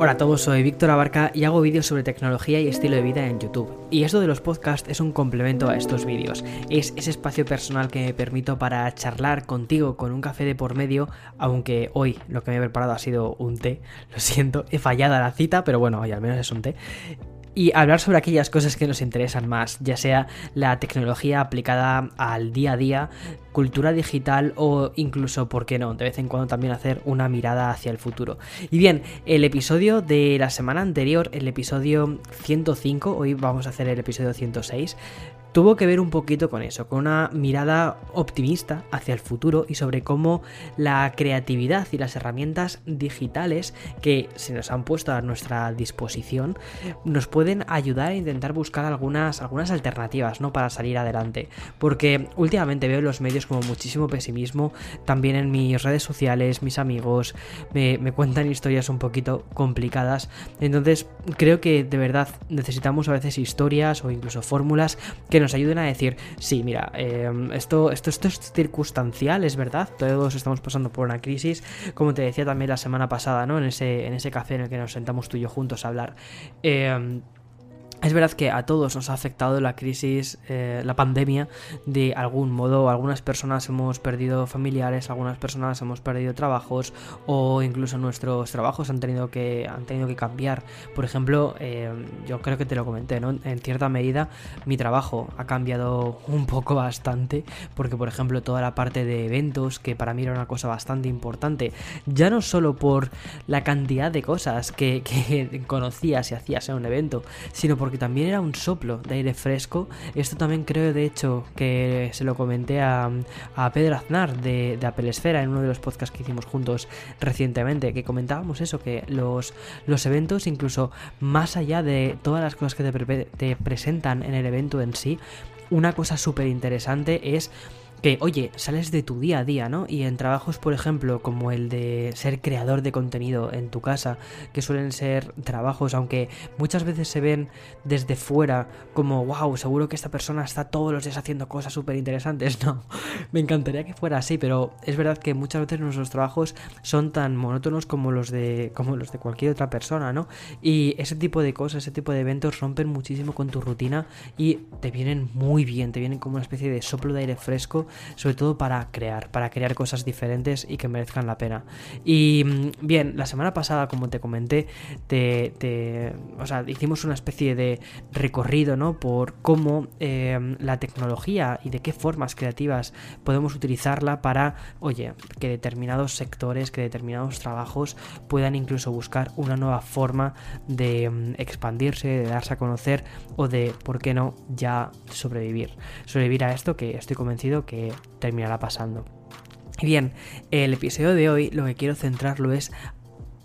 Hola a todos, soy Víctor Abarca y hago vídeos sobre tecnología y estilo de vida en YouTube. Y esto de los podcasts es un complemento a estos vídeos. Es ese espacio personal que me permito para charlar contigo con un café de por medio, aunque hoy lo que me he preparado ha sido un té. Lo siento, he fallado la cita, pero bueno, hoy al menos es un té y hablar sobre aquellas cosas que nos interesan más, ya sea la tecnología aplicada al día a día, cultura digital o incluso, ¿por qué no?, de vez en cuando también hacer una mirada hacia el futuro. Y bien, el episodio de la semana anterior, el episodio 105, hoy vamos a hacer el episodio 106, tuvo que ver un poquito con eso, con una mirada optimista hacia el futuro y sobre cómo la creatividad y las herramientas digitales que se nos han puesto a nuestra disposición nos pueden ayudar a intentar buscar algunas, algunas alternativas ¿no? para salir adelante. Porque últimamente veo en los medios como muchísimo pesimismo, también en mis redes sociales, mis amigos me, me cuentan historias un poquito complicadas. Entonces creo que de verdad necesitamos a veces historias o incluso fórmulas que nos ayuden a decir, sí, mira, em, esto, esto, esto es circunstancial, es verdad, todos estamos pasando por una crisis, como te decía también la semana pasada, ¿no? En ese, en ese café en el que nos sentamos tú y yo juntos a hablar. Eh, es verdad que a todos nos ha afectado la crisis, eh, la pandemia, de algún modo. Algunas personas hemos perdido familiares, algunas personas hemos perdido trabajos o incluso nuestros trabajos han tenido que, han tenido que cambiar. Por ejemplo, eh, yo creo que te lo comenté, ¿no? En cierta medida mi trabajo ha cambiado un poco bastante porque, por ejemplo, toda la parte de eventos, que para mí era una cosa bastante importante, ya no solo por la cantidad de cosas que, que conocías y hacías en un evento, sino por porque también era un soplo de aire fresco. Esto también creo, de hecho, que se lo comenté a, Pedro Aznar de, de Apple en uno de los podcasts que hicimos juntos recientemente, que comentábamos eso, que los, los eventos, incluso más allá de todas las cosas que te presentan en el evento en sí, una cosa súper interesante es que, oye, sales de tu día a día, ¿no? Y en trabajos, por ejemplo, como el de ser creador de contenido en tu casa, que suelen ser trabajos, aunque muchas veces se ven desde fuera como, wow, seguro que esta persona está todos los días haciendo cosas súper interesantes. No, me encantaría que fuera así, pero es verdad que muchas veces nuestros trabajos son tan monótonos como los de, como los de cualquier otra persona, ¿no? Y ese tipo de cosas, ese tipo de eventos rompen muchísimo con tu rutina y te vienen muy bien, te vienen como una especie de soplo de aire fresco sobre todo para crear, para crear cosas diferentes y que merezcan la pena. Y mm, bien, la semana pasada, como te comenté, te, o sea, hicimos una especie de recorrido, ¿no? Por cómo em, la tecnología y de qué formas creativas podemos utilizarla para, oye, que determinados sectores, que determinados trabajos puedan incluso buscar una nueva forma de mm, expandirse, de darse a conocer o de, ¿por qué no?, ya sobrevivir. Sobrevivir a esto que estoy convencido que terminará pasando. Bien, el episodio de hoy lo que quiero centrarlo es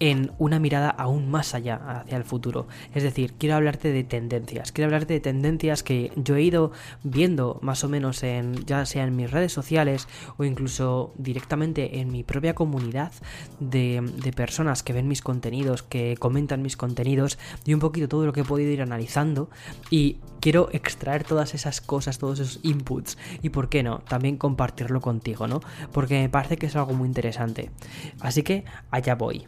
en una mirada aún más allá hacia el futuro. Es decir, quiero hablarte de tendencias. Quiero hablarte de tendencias que yo he ido viendo más o menos en ya sea en mis redes sociales o incluso directamente en mi propia comunidad de, personas que ven mis contenidos, que comentan mis contenidos y un poquito todo lo que he podido ir analizando y quiero extraer todas esas cosas, todos esos inputs y por qué no, también compartirlo contigo, ¿no? Porque me parece que es algo muy interesante. Así que allá voy.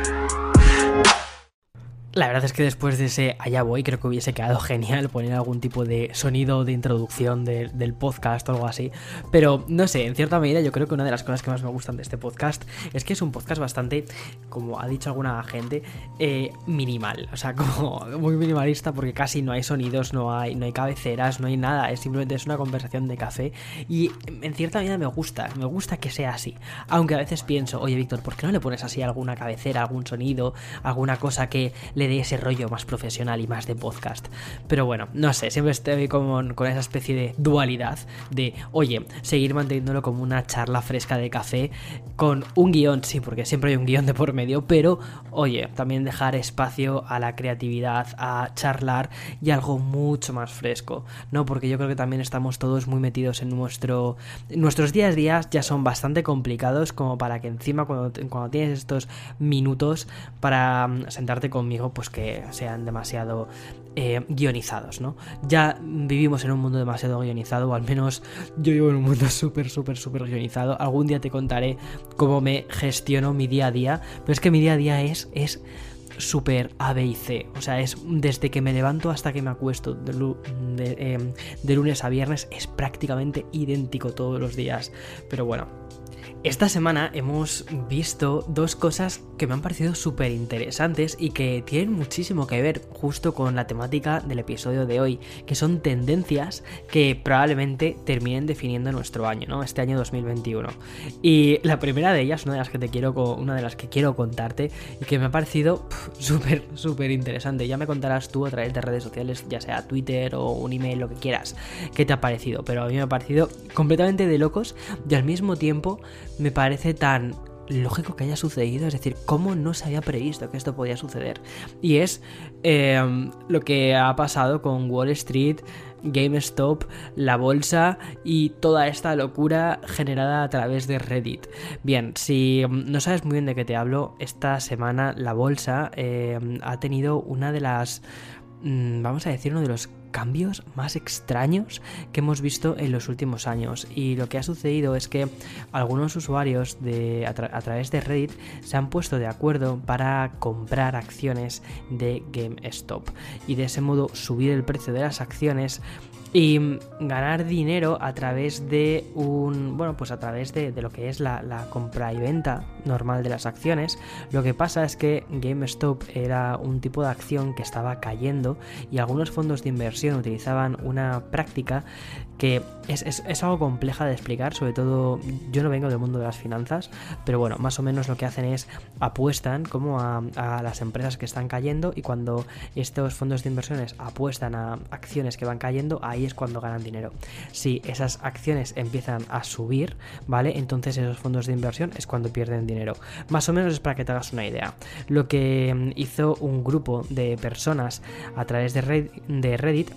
La verdad es que después de ese allá voy, creo que hubiese quedado genial poner algún tipo de sonido de introducción del podcast o algo así. Pero no sé, en cierta medida yo creo que una de las cosas que más me gustan de este podcast es que es un podcast bastante, como ha dicho alguna gente, eh, minimal. O sea, como muy minimalista porque casi no hay sonidos, no hay, no hay cabeceras, no hay nada. Es simplemente es una conversación de café. Y en cierta medida me gusta, me gusta que sea así. Aunque a veces pienso, oye Víctor, ¿por qué no le pones así alguna cabecera, algún sonido, alguna cosa que le dé ese rollo más profesional y más de podcast. Pero bueno, no sé, siempre estoy con, con esa especie de dualidad de, oye, seguir manteniéndolo como una charla fresca de café con un guion, sí, porque siempre hay un guion de por medio, pero oye, también dejar espacio a la creatividad, a charlar y algo mucho más fresco, ¿no? Porque yo creo que también estamos todos muy metidos en nuestro... Nuestros días a días ya son bastante complicados como para que encima cuando, cuando tienes estos minutos para mm, sentarte conmigo, pues que sean demasiado eh, guionizados, ¿no? Ya vivimos en un mundo demasiado guionizado, o al menos yo vivo en un mundo súper, súper, súper guionizado. Algún día te contaré cómo me gestiono mi día a día, pero es que mi día a día es, es súper A, B y C. O sea, es desde que me levanto hasta que me acuesto de, em, de lunes a viernes, es prácticamente idéntico todos los días. Pero bueno, esta semana hemos visto dos cosas que me han parecido súper interesantes y que tienen muchísimo que ver justo con la temática del episodio de hoy, que son tendencias que probablemente terminen definiendo nuestro año, ¿no? Este año 2021. Y la primera de ellas, una de las que te quiero, una de las que quiero contarte y que me ha parecido súper, súper interesante. Ya me contarás tú a través de redes sociales, ya sea Twitter o un email, lo que quieras, qué te ha parecido. Pero a mí me ha parecido completamente de locos y al mismo tiempo me parece tan lógico que haya sucedido, es decir, cómo no se había previsto que esto podía suceder. Y es em, lo que ha pasado con Wall Street, GameStop, la bolsa y toda esta locura generada a través de Reddit. Bien, si no sabes muy bien de qué te hablo, esta semana la bolsa em, ha tenido una de las mm, vamos a decir, uno de los cambios más extraños que hemos visto en los últimos años. Y lo que ha sucedido es que algunos usuarios de, a, través de Reddit se han puesto de acuerdo para comprar acciones de GameStop y de ese modo subir el precio de las acciones y ganar dinero a través de un bueno pues a través de, lo que es la, compra y venta normal de las acciones lo que pasa es que GameStop era un tipo de acción que estaba cayendo y algunos fondos de inversión utilizaban una práctica que es, algo compleja de explicar, sobre todo yo no vengo del mundo de las finanzas, pero bueno, más o menos lo que hacen es apuestan como a, las empresas que están cayendo y cuando estos fondos de inversiones apuestan a acciones que van cayendo, ahí es cuando ganan dinero. Si esas acciones empiezan a subir, ¿vale? Entonces esos fondos de inversión es cuando pierden dinero. Más o menos es para que te hagas una idea. Lo que mm, hizo un grupo de personas a través de Reddit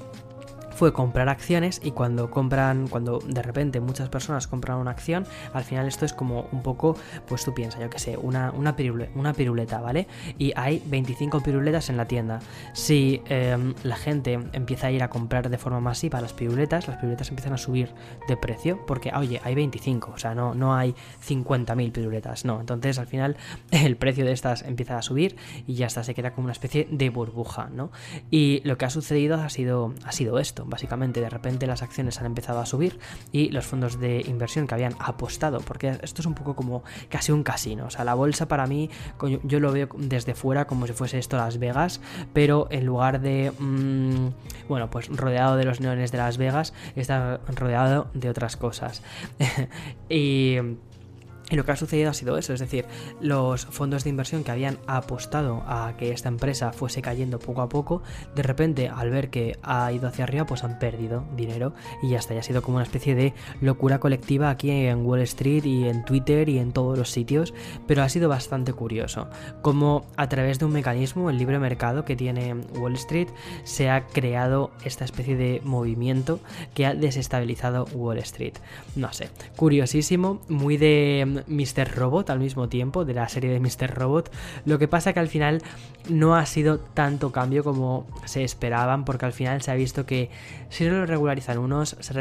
fue comprar acciones y cuando compran, cuando de repente muchas personas compran una acción, al final esto es como un poco, pues tú piensas, yo que sé, una, una, una piruleta, ¿vale? Y hay 25 piruletas en la tienda. Si em, la gente empieza a ir a comprar de forma masiva las piruletas, las piruletas empiezan a subir de precio porque, oye, hay 25, o sea, no, no hay 50.000 piruletas, no. Entonces al final el precio de estas empieza a subir y ya está, se queda como una especie de burbuja, ¿no? Y lo que ha sucedido ha sido, ha sido esto básicamente de repente las acciones han empezado a subir y los fondos de inversión que habían apostado, porque esto es un poco como casi un casino, o sea, la bolsa para mí yo lo veo desde fuera como si fuese esto Las Vegas, pero en lugar de, mm, bueno, pues rodeado de los neones de Las Vegas, está rodeado de otras cosas. y y lo que ha sucedido ha sido eso, es decir, los fondos de inversión que habían apostado a que esta empresa fuese cayendo poco a poco, de repente al ver que ha ido hacia arriba, pues han perdido dinero y ya está, ya ha sido como una especie de locura colectiva aquí en Wall Street y en Twitter y en todos los sitios, pero ha sido bastante curioso, como a través de un mecanismo, el libre mercado que tiene Wall Street, se ha creado esta especie de movimiento que ha desestabilizado Wall Street. No sé, curiosísimo, muy de Mr. Robot al mismo tiempo, de la serie de Mr. Robot. Lo que pasa que al final no ha sido tanto cambio como se esperaban, porque al final se ha visto que si no lo regularizan unos, se,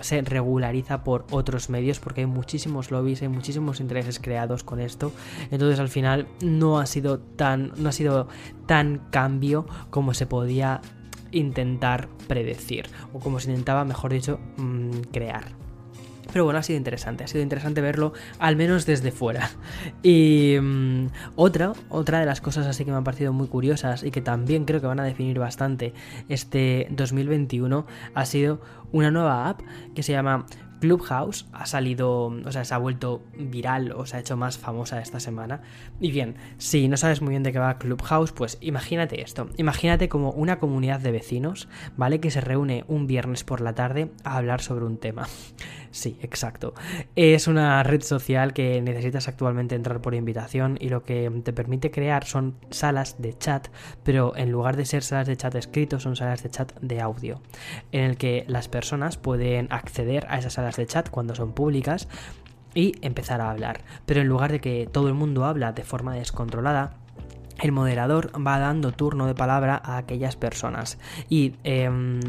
se regulariza por otros medios, porque hay muchísimos lobbies, hay muchísimos intereses creados con esto. Entonces al final no ha sido tan, no ha sido tan cambio como se podía intentar predecir, o como se intentaba, mejor dicho, mm, crear. Pero bueno, ha sido interesante, ha sido interesante verlo al menos desde fuera. Y mm, otra, otra de las cosas así que me han parecido muy curiosas y que también creo que van a definir bastante este 2021 ha sido una nueva app que se llama Clubhouse ha salido, o sea, se ha vuelto viral o se ha hecho más famosa esta semana. Y bien, si no sabes muy bien de qué va Clubhouse, pues imagínate esto. Imagínate como una comunidad de vecinos, ¿vale? Que se reúne un viernes por la tarde a hablar sobre un tema. Sí, exacto. Es una red social que necesitas actualmente entrar por invitación y lo que te permite crear son salas de chat, pero en lugar de ser salas de chat escritos, son salas de chat de audio, en el que las personas pueden acceder a esas salas de chat cuando son públicas y empezar a hablar. Pero en lugar de que todo el mundo habla de forma descontrolada, el moderador va dando turno de palabra a aquellas personas. ¿Y em,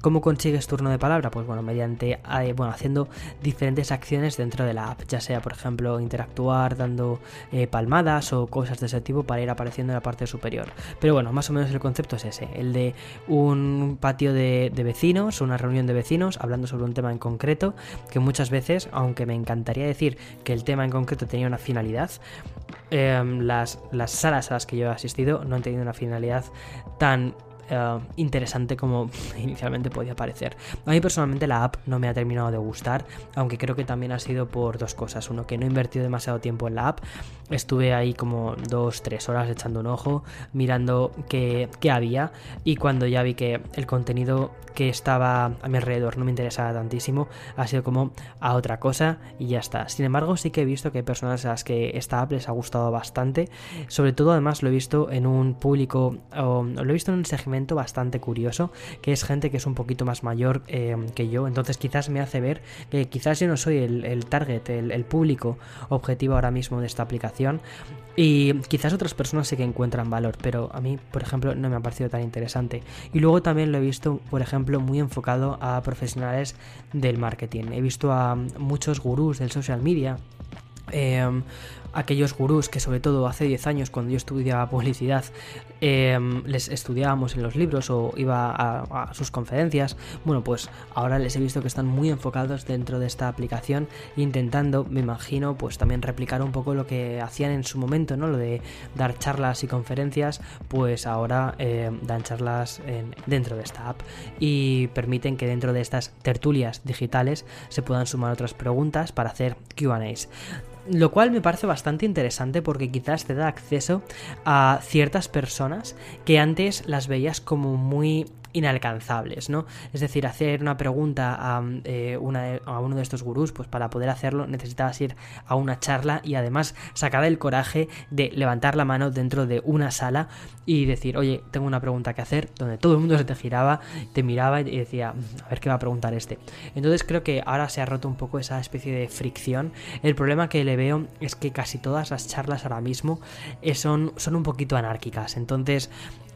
cómo consigues turno de palabra? Pues bueno, mediante eh, bueno, haciendo diferentes acciones dentro de la app, ya sea por ejemplo interactuar dando eh, palmadas o cosas de ese tipo para ir apareciendo en la parte superior. Pero bueno, más o menos el concepto es ese, el de un patio de, de vecinos, una reunión de vecinos hablando sobre un tema en concreto, que muchas veces, aunque me encantaría decir que el tema en concreto tenía una finalidad, Em, las, las salas a las que yo he asistido no han tenido una finalidad tan eh, interesante como inicialmente podía parecer. A mí personalmente la app no me ha terminado de gustar, aunque creo que también ha sido por dos cosas. Uno, que no he invertido demasiado tiempo en la app, estuve ahí como dos, tres horas echando un ojo, mirando qué, qué había y cuando ya vi que el contenido que estaba a mi alrededor no me interesaba tantísimo, ha sido como a otra cosa y ya está. Sin embargo, sí que he visto que hay personas a las que esta app les ha gustado bastante, sobre todo además lo he visto en un público, lo he visto en un segmento bastante curioso, que es gente que es un poquito más mayor eh, que yo, entonces quizás me hace ver que quizás yo no soy el, target, el, público objetivo ahora mismo de esta aplicación, y quizás otras personas sí que encuentran valor, pero a mí, por ejemplo, no me ha parecido tan interesante. Y luego también lo he visto, por ejemplo, muy enfocado a profesionales del marketing. He visto a muchos gurús del social media. Eh, aquellos gurús que sobre todo hace 10 años cuando yo estudiaba publicidad em, les estudiábamos en los libros o iba a, sus conferencias, bueno pues ahora les he visto que están muy enfocados dentro de esta aplicación intentando, me imagino, pues también replicar un poco lo que hacían en su momento, ¿no? Lo de dar charlas y conferencias, pues ahora em, dan charlas dentro de esta app y permiten que dentro de estas tertulias digitales se puedan sumar otras preguntas para hacer QAs. Lo cual me parece bastante interesante porque quizás te da acceso a ciertas personas que antes las veías como muy inalcanzables, ¿no? Es decir, hacer una pregunta a, eh, a, uno de estos gurús, pues para poder hacerlo necesitabas ir a una charla y además sacar el coraje de levantar la mano dentro de una sala y decir, oye, tengo una pregunta que hacer, donde todo el mundo se te giraba, te miraba y decía, a ver qué va a preguntar este. Entonces creo que ahora se ha roto un poco esa especie de fricción. El problema que le veo es que casi todas las charlas ahora mismo eh, son, son un poquito anárquicas. Entonces,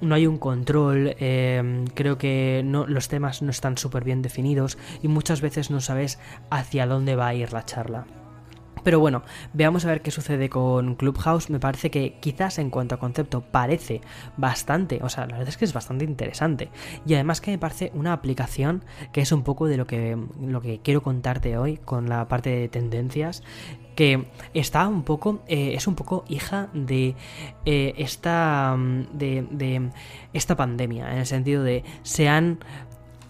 no hay un control, eh, creo que no, los temas no están súper bien definidos y muchas veces no sabes hacia dónde va a ir la charla. Pero bueno, veamos a ver qué sucede con Clubhouse. Me parece que quizás en cuanto a concepto parece bastante, o sea, la verdad es que es bastante interesante. Y además que me parece una aplicación que es un poco de lo que, lo que quiero contarte hoy con la parte de tendencias que está un poco, eh, es un poco hija de eh, esta, de, de, esta pandemia, en el sentido de se han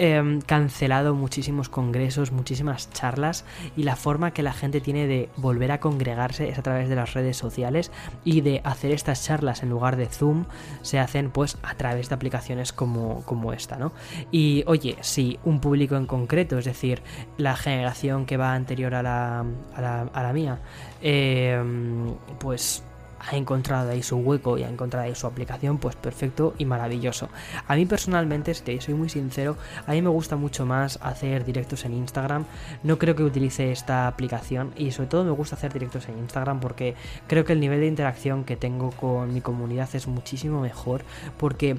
Em, cancelado muchísimos congresos, muchísimas charlas y la forma que la gente tiene de volver a congregarse es a través de las redes sociales y de hacer estas charlas en lugar de Zoom se hacen pues a través de aplicaciones como, como esta, ¿no? Y oye, si un público en concreto, es decir, la generación que va anterior a la, a la, a la mía, em, pues ha encontrado ahí su hueco y ha encontrado ahí su aplicación, pues perfecto y maravilloso. A mí personalmente, si soy muy sincero, a mí me gusta mucho más hacer directos en Instagram. No creo que utilice esta aplicación y sobre todo me gusta hacer directos en Instagram porque creo que el nivel de interacción que tengo con mi comunidad es muchísimo mejor porque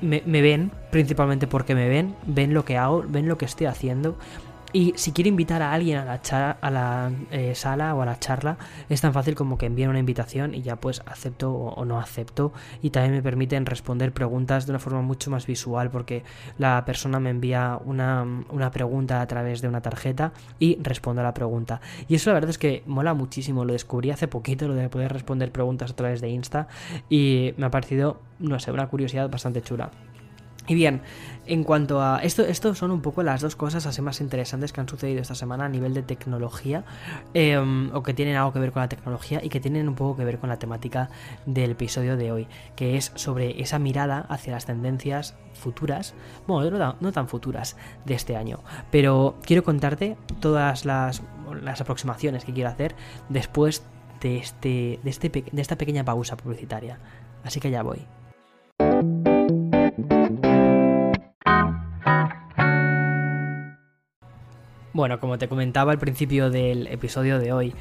me, me ven, principalmente porque me ven, ven lo que hago, ven lo que estoy haciendo y si quiero invitar a alguien a la, a la eh, sala o a la charla, es tan fácil como que envíen una invitación y ya pues acepto o, no acepto. Y también me permiten responder preguntas de una forma mucho más visual porque la persona me envía una, una pregunta a través de una tarjeta y respondo a la pregunta. Y eso la verdad es que mola muchísimo. Lo descubrí hace poquito, lo de poder responder preguntas a través de Insta. Y me ha parecido, no sé, una curiosidad bastante chula. Y bien, en cuanto a esto, estos son un poco las dos cosas así más interesantes que han sucedido esta semana a nivel de tecnología, em, o que tienen algo que ver con la tecnología y que tienen un poco que ver con la temática del episodio de hoy, que es sobre esa mirada hacia las tendencias futuras, bueno, no tan, futuras de este año, pero quiero contarte todas las, las aproximaciones que quiero hacer después de, este, de, este, de esta pequeña pausa publicitaria. Así que ya voy. Bueno, como te comentaba al principio del episodio de hoy,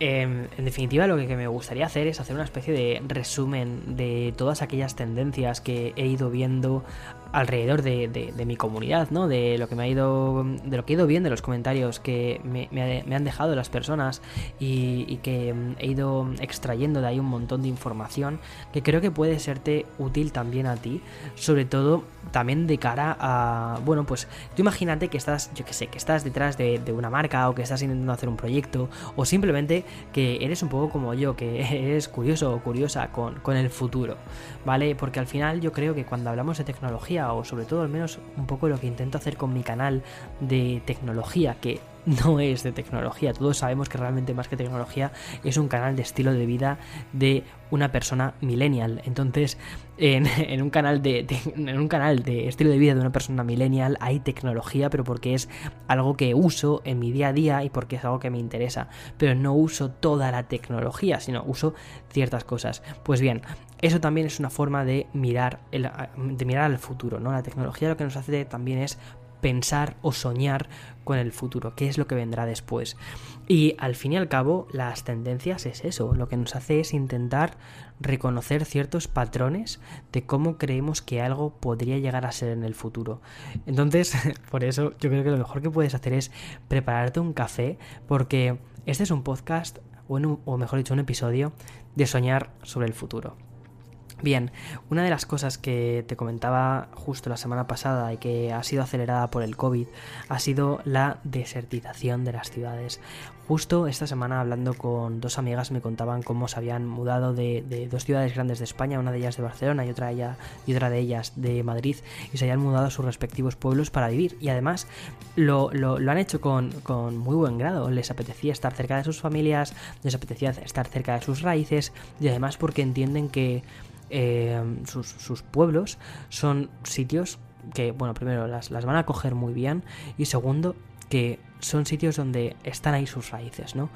em, en definitiva lo que me gustaría hacer es hacer una especie de resumen de todas aquellas tendencias que he ido viendo alrededor de, mi comunidad, ¿no? De lo que me ha ido. De lo que he ido viendo en los comentarios que me, han dejado las personas y, que mm, he ido extrayendo de ahí un montón de información que creo que puede serte útil también a ti. Sobre todo también de cara a. Bueno, pues tú imagínate que estás, yo que sé, que estás detrás de, una marca o que estás intentando hacer un proyecto o simplemente que eres un poco como yo, que eres curioso o curiosa con, con el futuro, ¿vale? Porque al final yo creo que cuando hablamos de tecnología, o sobre todo al menos un poco lo que intento hacer con mi canal de tecnología, que no es de tecnología. Todos sabemos que realmente más que tecnología es un canal de estilo de vida de una persona millennial. Entonces, en, un canal de, en un canal de estilo de vida de una persona millennial hay tecnología, pero porque es algo que uso en mi día a día y porque es algo que me interesa. Pero no uso toda la tecnología, sino uso ciertas cosas. Pues bien, eso también es una forma de mirar, de mirar al futuro, ¿no? La tecnología lo que nos hace también es pensar o soñar con el futuro, qué es lo que vendrá después. Y al fin y al cabo, las tendencias es eso, lo que nos hace es intentar reconocer ciertos patrones de cómo creemos que algo podría llegar a ser en el futuro. Entonces, por eso yo creo que lo mejor que puedes hacer es prepararte un café, porque este es un podcast, o, o mejor dicho, un episodio de soñar sobre el futuro. Bien, una de las cosas que te comentaba justo la semana pasada y que ha sido acelerada por el COVID ha sido la desertización de las ciudades. Justo esta semana hablando con dos amigas me contaban cómo se habían mudado de, dos ciudades grandes de España, una de ellas de Barcelona y otra, y otra de ellas de Madrid, y se habían mudado a sus respectivos pueblos para vivir. Y además lo, han hecho con, con muy buen grado. Les apetecía estar cerca de sus familias, les apetecía estar cerca de sus raíces y además porque entienden que eh, sus, pueblos son sitios que, bueno, primero las, las van a coger muy bien y segundo que son sitios donde están ahí sus raíces, ¿no?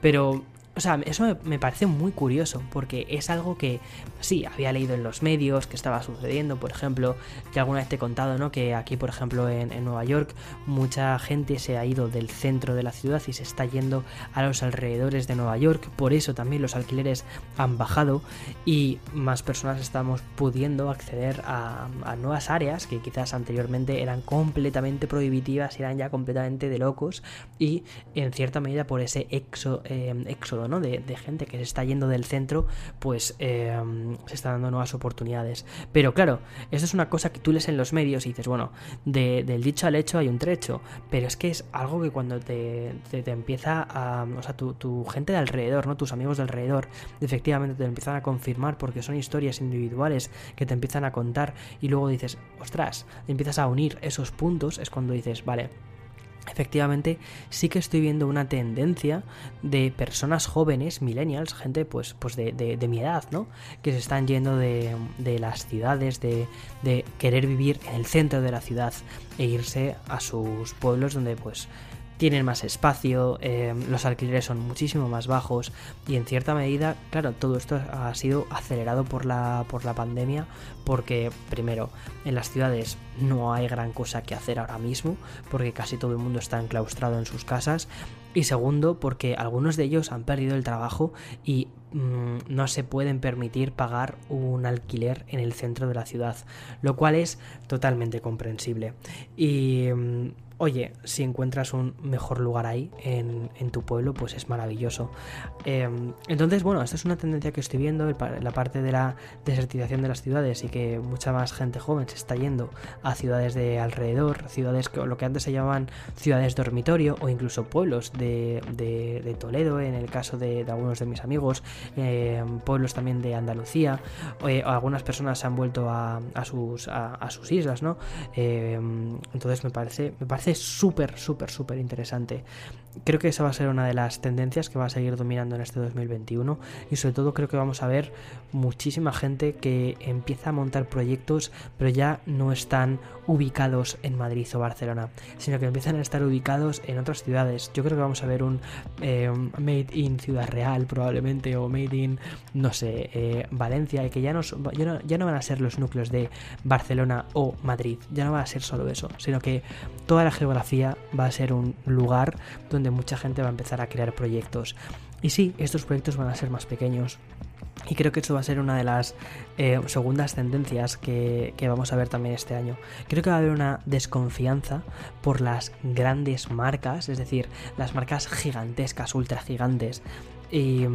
Pero o sea, eso me, parece muy curioso, porque es algo que sí, había leído en los medios, que estaba sucediendo, por ejemplo, que alguna vez te he contado, ¿no? Que aquí, por ejemplo, en, Nueva York, mucha gente se ha ido del centro de la ciudad y se está yendo a los alrededores de Nueva York, por eso también los alquileres han bajado y más personas estamos pudiendo acceder a, nuevas áreas que quizás anteriormente eran completamente prohibitivas, eran ya completamente de locos y en cierta medida por ese exo, eh, éxodo de, gente que se está yendo del centro, pues eh, se está dando nuevas oportunidades. Pero claro, eso es una cosa que tú lees en los medios y dices, bueno, del dicho al hecho hay un trecho, pero es que es algo que cuando te, empieza a... O sea, tu, gente de alrededor, ¿no? Tus amigos de alrededor, efectivamente te empiezan a confirmar porque son historias individuales que te empiezan a contar y luego dices, ostras, empiezas a unir esos puntos, es cuando dices, vale, efectivamente sí que estoy viendo una tendencia de personas jóvenes, millennials, gente pues, pues de, mi edad, ¿no? Que se están yendo de, las ciudades, de, de, querer vivir en el centro de la ciudad e irse a sus pueblos donde pues tienen más espacio, eh, los alquileres son muchísimo más bajos y en cierta medida, claro, todo esto ha sido acelerado por la, por la pandemia porque primero, en las ciudades no hay gran cosa que hacer ahora mismo porque casi todo el mundo está enclaustrado en sus casas y segundo, porque algunos de ellos han perdido el trabajo y mm, no se pueden permitir pagar un alquiler en el centro de la ciudad, lo cual es totalmente comprensible. Y mm, oye, si encuentras un mejor lugar ahí en, tu pueblo, pues es maravilloso. Em, entonces, bueno, esta es una tendencia que estoy viendo, la parte de la desertización de las ciudades y que mucha más gente joven se está yendo a ciudades de alrededor, ciudades que lo que antes se llamaban ciudades dormitorio o incluso pueblos de, Toledo, en el caso de, algunos de mis amigos, em, pueblos también de Andalucía, eh, algunas personas se han vuelto a, sus, a, sus islas, ¿no? Em, entonces me parece, me parece súper, súper, súper interesante. Creo que esa va a ser una de las tendencias que va a seguir dominando en este 2021 y sobre todo creo que vamos a ver muchísima gente que empieza a montar proyectos pero ya no están ubicados en Madrid o Barcelona, sino que empiezan a estar ubicados en otras ciudades. Yo creo que vamos a ver un eh, Made in Ciudad Real probablemente o Made in, no sé, eh, Valencia y que ya no, ya no van a ser los núcleos de Barcelona o Madrid, ya no va a ser solo eso, sino que toda la geografía va a ser un lugar donde mucha gente va a empezar a crear proyectos. Y sí, estos proyectos van a ser más pequeños. Y creo que eso va a ser una de las eh, segundas tendencias que, vamos a ver también este año. Creo que va a haber una desconfianza por las grandes marcas, es decir, las marcas gigantescas, ultra gigantes, y,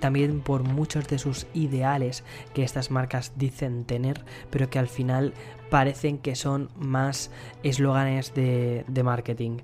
también por muchos de sus ideales que estas marcas dicen tener, pero que al final parecen que son más eslóganes de marketing.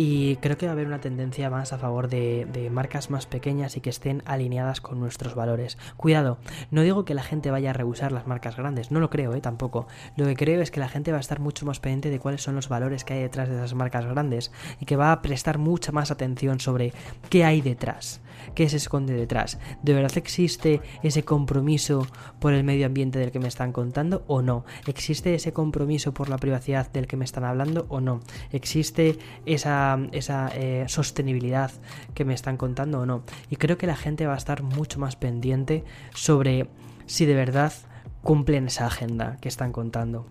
Y creo que va a haber una tendencia más a favor de, marcas más pequeñas y que estén alineadas con nuestros valores. Cuidado, no digo que la gente vaya a rehusar las marcas grandes, no lo creo, ¿eh? tampoco. Lo que creo es que la gente va a estar mucho más pendiente de cuáles son los valores que hay detrás de esas marcas grandes y que va a prestar mucha más atención sobre qué hay detrás qué se esconde detrás. ¿De verdad existe ese compromiso por el medio ambiente del que me están contando o no? ¿Existe ese compromiso por la privacidad del que me están hablando o no? ¿Existe esa, esa eh, sostenibilidad que me están contando o no? Y creo que la gente va a estar mucho más pendiente sobre si de verdad cumplen esa agenda que están contando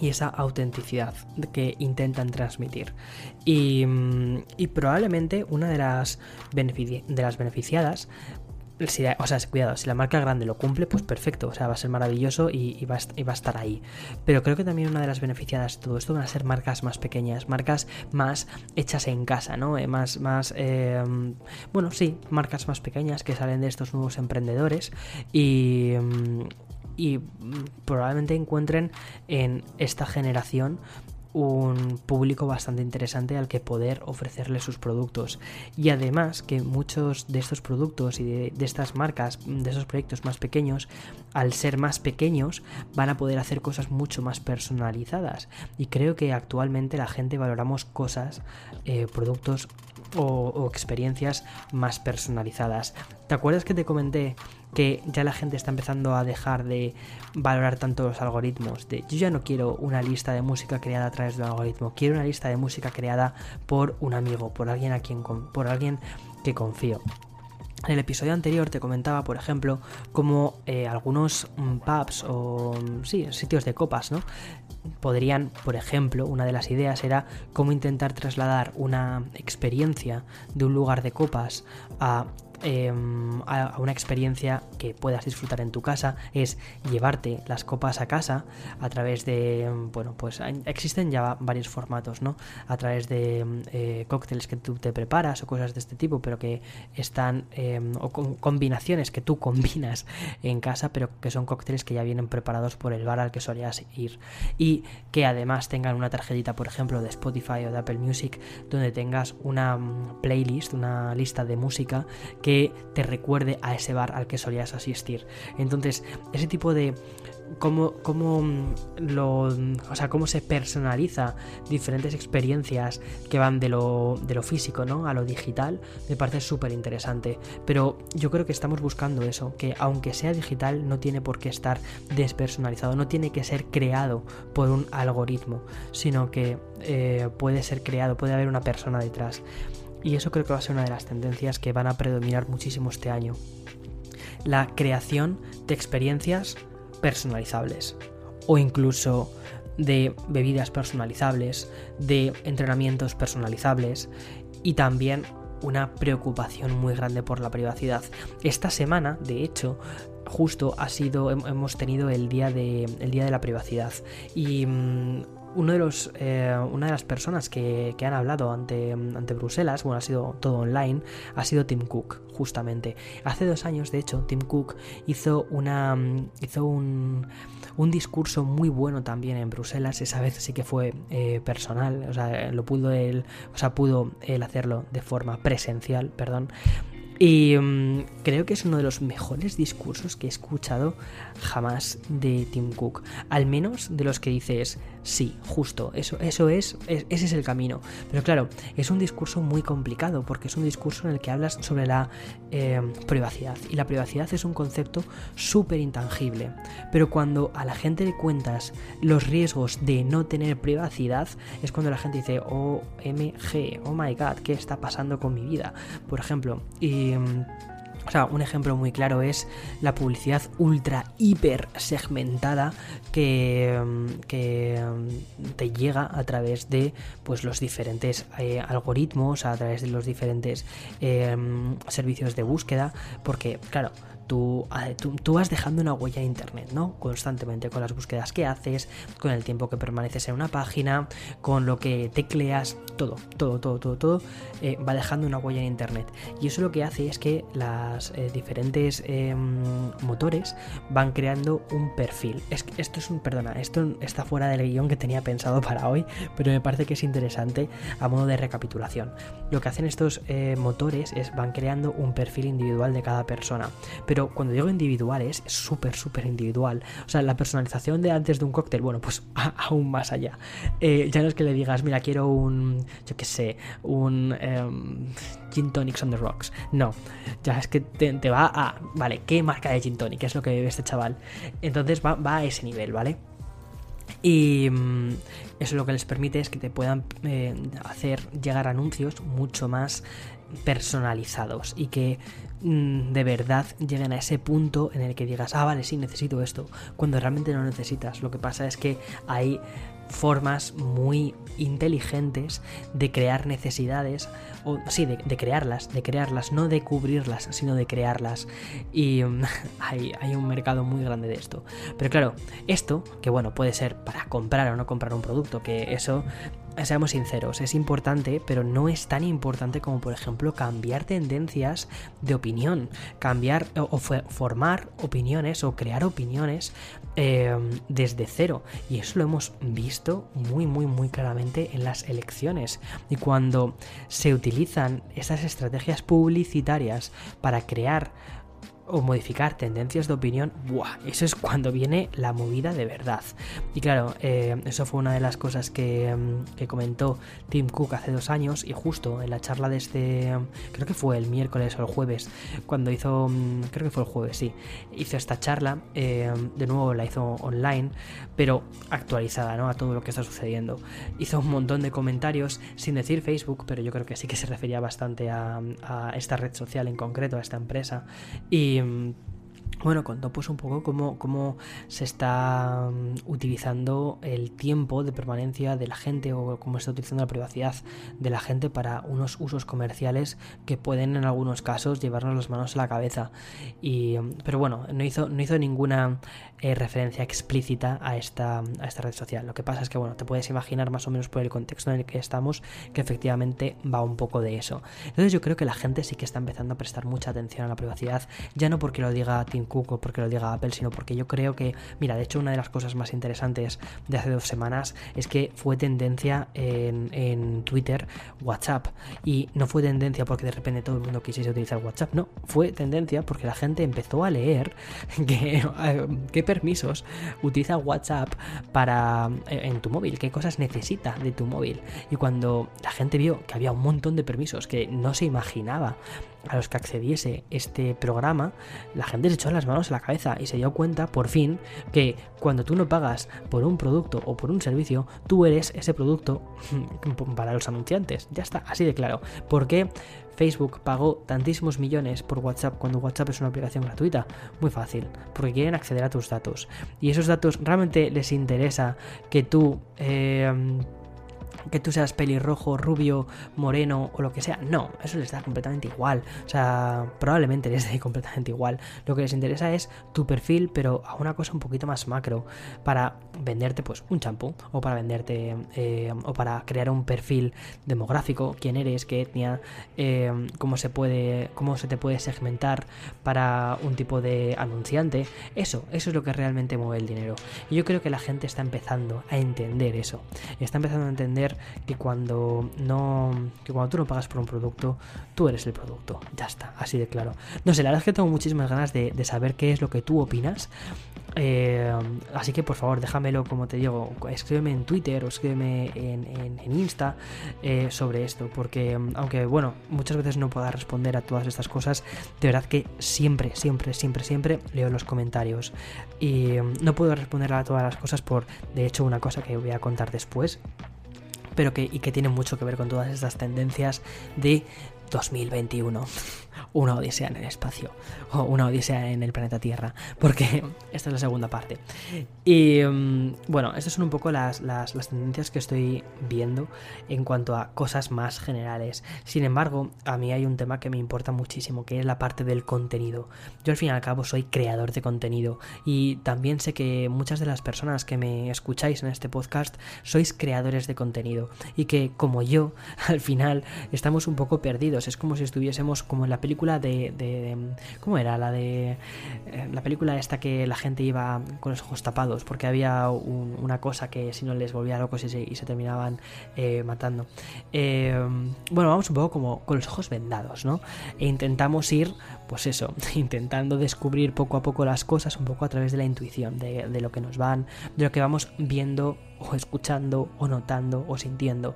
y esa autenticidad que intentan transmitir. Y, y probablemente una de las, de las beneficiadas si, o sea, cuidado, si la marca grande lo cumple, pues perfecto, o sea, va a ser maravilloso y, va, a estar ahí. Pero creo que también una de las beneficiadas de todo esto van a ser marcas más pequeñas, marcas más hechas en casa, ¿no? Eh, más, más, eh, bueno, sí, marcas más pequeñas que salen de estos nuevos emprendedores y, y probablemente encuentren en esta generación un público bastante interesante al que poder ofrecerle sus productos. Y además que muchos de estos productos y de, estas marcas, de esos proyectos más pequeños, al ser más pequeños, van a poder hacer cosas mucho más personalizadas. Y creo que actualmente la gente valoramos cosas, eh, productos o, o experiencias más personalizadas. ¿Te acuerdas que te comenté que ya la gente está empezando a dejar de valorar tanto los algoritmos. De yo ya no quiero una lista de música creada a través de un algoritmo, quiero una lista de música creada por un amigo, por alguien a quien por alguien que confío. En el episodio anterior te comentaba, por ejemplo, cómo eh, algunos pubs o sí, sitios de copas, ¿no? Podrían, por ejemplo, una de las ideas era cómo intentar trasladar una experiencia de un lugar de copas a eh, a una experiencia que puedas disfrutar en tu casa es llevarte las copas a casa a través de bueno pues existen ya varios formatos no a través de eh, cócteles que tú te preparas o cosas de este tipo pero que están o combinaciones que tú combinas en casa pero que son cócteles que ya vienen preparados por el bar al que solías ir. Y que además tengan una tarjetita por ejemplo de Spotify o de Apple Music donde tengas una mm, playlist una lista de música que te recuerde a ese bar al que solías asistir. Entonces, ese tipo de cómo, cómo lo o sea cómo se personaliza diferentes experiencias que van de lo, de lo físico ¿no? a lo digital me parece súper interesante pero yo creo que estamos buscando eso que aunque sea digital no tiene por qué estar despersonalizado no tiene que ser creado por un algoritmo sino que eh, puede ser creado puede haber una persona detrás y eso creo que va a ser una de las tendencias que van a predominar muchísimo este año. La creación de experiencias personalizables o incluso de bebidas personalizables, de entrenamientos personalizables y también una preocupación muy grande por la privacidad. Esta semana, de hecho, justo ha sido hemos tenido el día de el día de la privacidad y mmm, uno de los, eh, una de las personas que, que, han hablado ante, ante Bruselas, bueno, ha sido todo online, ha sido Tim Cook, justamente. Hace dos años, de hecho, Tim Cook hizo, una, hizo un, un discurso muy bueno también en Bruselas, esa vez sí que fue eh, personal, o sea, lo pudo él, o sea, pudo él hacerlo de forma presencial, perdón. Y um, creo que es uno de los mejores discursos que he escuchado jamás de Tim Cook. Al menos de los que dices, sí, justo, eso, eso es, es, ese es el camino. Pero claro, es un discurso muy complicado porque es un discurso en el que hablas sobre la eh, privacidad. Y la privacidad es un concepto súper intangible. Pero cuando a la gente le cuentas los riesgos de no tener privacidad, es cuando la gente dice, OMG, oh my god, ¿qué está pasando con mi vida? Por ejemplo, y O sea, un ejemplo muy claro es la publicidad ultra hiper segmentada que, mm, que mm, te llega a través de pues, los diferentes eh, algoritmos, a través de los diferentes servicios de búsqueda, porque claro, Tú, tú, vas dejando una huella en internet, ¿no? Constantemente con las búsquedas que haces, con el tiempo que permaneces en una página, con lo que tecleas, todo, todo, todo, todo, todo, eh, va dejando una huella en internet. Y eso lo que hace es que las eh, diferentes em, motores van creando un perfil. Es, esto es un, perdona, esto está fuera del guion que tenía pensado para hoy, pero me parece que es interesante a modo de recapitulación. Lo que hacen estos eh, motores es van creando un perfil individual de cada persona. Cuando digo individuales, es súper, súper individual. O sea, la personalización de antes de un cóctel, bueno, pues aún más allá. Eh, ya no es que le digas, mira, quiero un, yo qué sé, un um, Gin Tonics on the Rocks. No, ya es que te, va a, vale, ¿qué marca de Gin Tonic? es lo que bebe este chaval? Entonces va, a ese nivel, ¿vale? Y mm, eso lo que les permite es que te puedan eh, hacer llegar anuncios mucho más personalizados y que de verdad lleguen a ese punto en el que digas, ah, vale, sí, necesito esto, cuando realmente no necesitas. Lo que pasa es que hay formas muy inteligentes de crear necesidades, o sí, de, crearlas, de crearlas, no de cubrirlas, sino de crearlas. Y mm, hay, hay, un mercado muy grande de esto. Pero claro, esto, que bueno, puede ser para comprar o no comprar un producto, que eso seamos sinceros, es importante, pero no es tan importante como, por ejemplo, cambiar tendencias de opinión, cambiar o, formar opiniones o crear opiniones eh, desde cero. Y eso lo hemos visto muy, muy, muy claramente en las elecciones. Y cuando se utilizan estas estrategias publicitarias para crear o modificar tendencias de opinión, ¡buah! Eso es cuando viene la movida de verdad. Y claro, eh, eso fue una de las cosas que, mm, que, comentó Tim Cook hace dos años y justo en la charla de este, creo que fue el miércoles o el jueves, cuando hizo, mm, creo que fue el jueves, sí, hizo esta charla, eh, de nuevo la hizo online, pero actualizada, ¿no? A todo lo que está sucediendo. Hizo un montón de comentarios, sin decir Facebook, pero yo creo que sí que se refería bastante a, a esta red social en concreto, a esta empresa. Y y bueno, contó pues un poco cómo, cómo se está mm, utilizando el tiempo de permanencia de la gente o cómo se está utilizando la privacidad de la gente para unos usos comerciales que pueden en algunos casos llevarnos las manos a la cabeza. Y, mm, pero bueno, no hizo, no hizo ninguna eh, referencia explícita a esta, a esta red social. Lo que pasa es que bueno, te puedes imaginar más o menos por el contexto en el que estamos que efectivamente va un poco de eso. Entonces yo creo que la gente sí que está empezando a prestar mucha atención a la privacidad, ya no porque lo diga Tim Cook porque lo diga Apple, sino porque yo creo que, mira, de hecho una de las cosas más interesantes de hace dos semanas es que fue tendencia en, en Twitter WhatsApp y no fue tendencia porque de repente todo el mundo quisiese utilizar WhatsApp, no, fue tendencia porque la gente empezó a leer que, eh, permisos utiliza WhatsApp para eh, en tu móvil, qué cosas necesita de tu móvil y cuando la gente vio que había un montón de permisos que no se imaginaba a los que accediese este programa, la gente se echó las manos a la cabeza y se dio cuenta, por fin, que cuando tú no pagas por un producto o por un servicio, tú eres ese producto para los anunciantes. Ya está, así de claro. ¿Por qué Facebook pagó tantísimos millones por WhatsApp cuando WhatsApp es una aplicación gratuita? Muy fácil, porque quieren acceder a tus datos. Y esos datos realmente les interesa que tú... Eh, que tú seas pelirrojo, rubio, moreno o lo que sea. No, eso les da completamente igual. O sea, probablemente les dé completamente igual. Lo que les interesa es tu perfil, pero a una cosa un poquito más macro. Para venderte, pues, un champú. O para venderte. Eh, o para crear un perfil demográfico. Quién eres, qué etnia. Eh, cómo se puede. cómo se te puede segmentar para un tipo de anunciante. Eso, eso es lo que realmente mueve el dinero. Y yo creo que la gente está empezando a entender eso. Está empezando a entender que cuando no que cuando tú no pagas por un producto tú eres el producto. Ya está así de claro. No sé la verdad es que tengo muchísimas ganas de, saber qué es lo que tú opinas. Eh, así que por favor déjamelo como te digo escríbeme en Twitter o escríbeme en, en, Insta eh, sobre esto porque aunque bueno muchas veces no pueda responder a todas estas cosas de verdad que siempre siempre siempre siempre leo los comentarios. Y no puedo responder a todas las cosas por de hecho una cosa que voy a contar después pero que, y que tiene mucho que ver con todas estas tendencias de 2021 una odisea en el espacio o una odisea en el planeta Tierra, porque esta es la segunda parte. Y mm, bueno, estas son un poco las, las, tendencias que estoy viendo en cuanto a cosas más generales. Sin embargo, a mí hay un tema que me importa muchísimo, que es la parte del contenido. Yo al fin y al cabo soy creador de contenido y también sé que muchas de las personas que me escucháis en este podcast sois creadores de contenido y que como yo, al final estamos un poco perdidos. Es como si estuviésemos como en la película de, ¿Cómo era? La de... Eh, la película esta que la gente iba con los ojos tapados porque había una cosa que si no les volvía locos y se, terminaban eh, matando. Eh, bueno, vamos un poco como con los ojos vendados, ¿no? E intentamos ir, pues eso, intentando descubrir poco a poco las cosas un poco a través de la intuición, de, de lo que nos van, de lo que vamos viendo o escuchando o notando o sintiendo.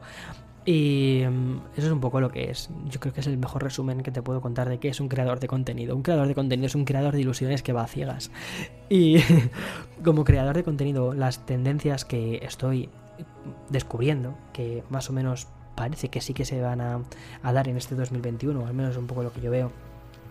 Y mm, eso es un poco lo que es. Yo creo que es el mejor resumen que te puedo contar de qué es un creador de contenido. Un creador de contenido es un creador de ilusiones que va a ciegas. Y como creador de contenido, las tendencias que estoy descubriendo, que más o menos parece que sí que se van a, a dar en este 2021, al menos un poco lo que yo veo,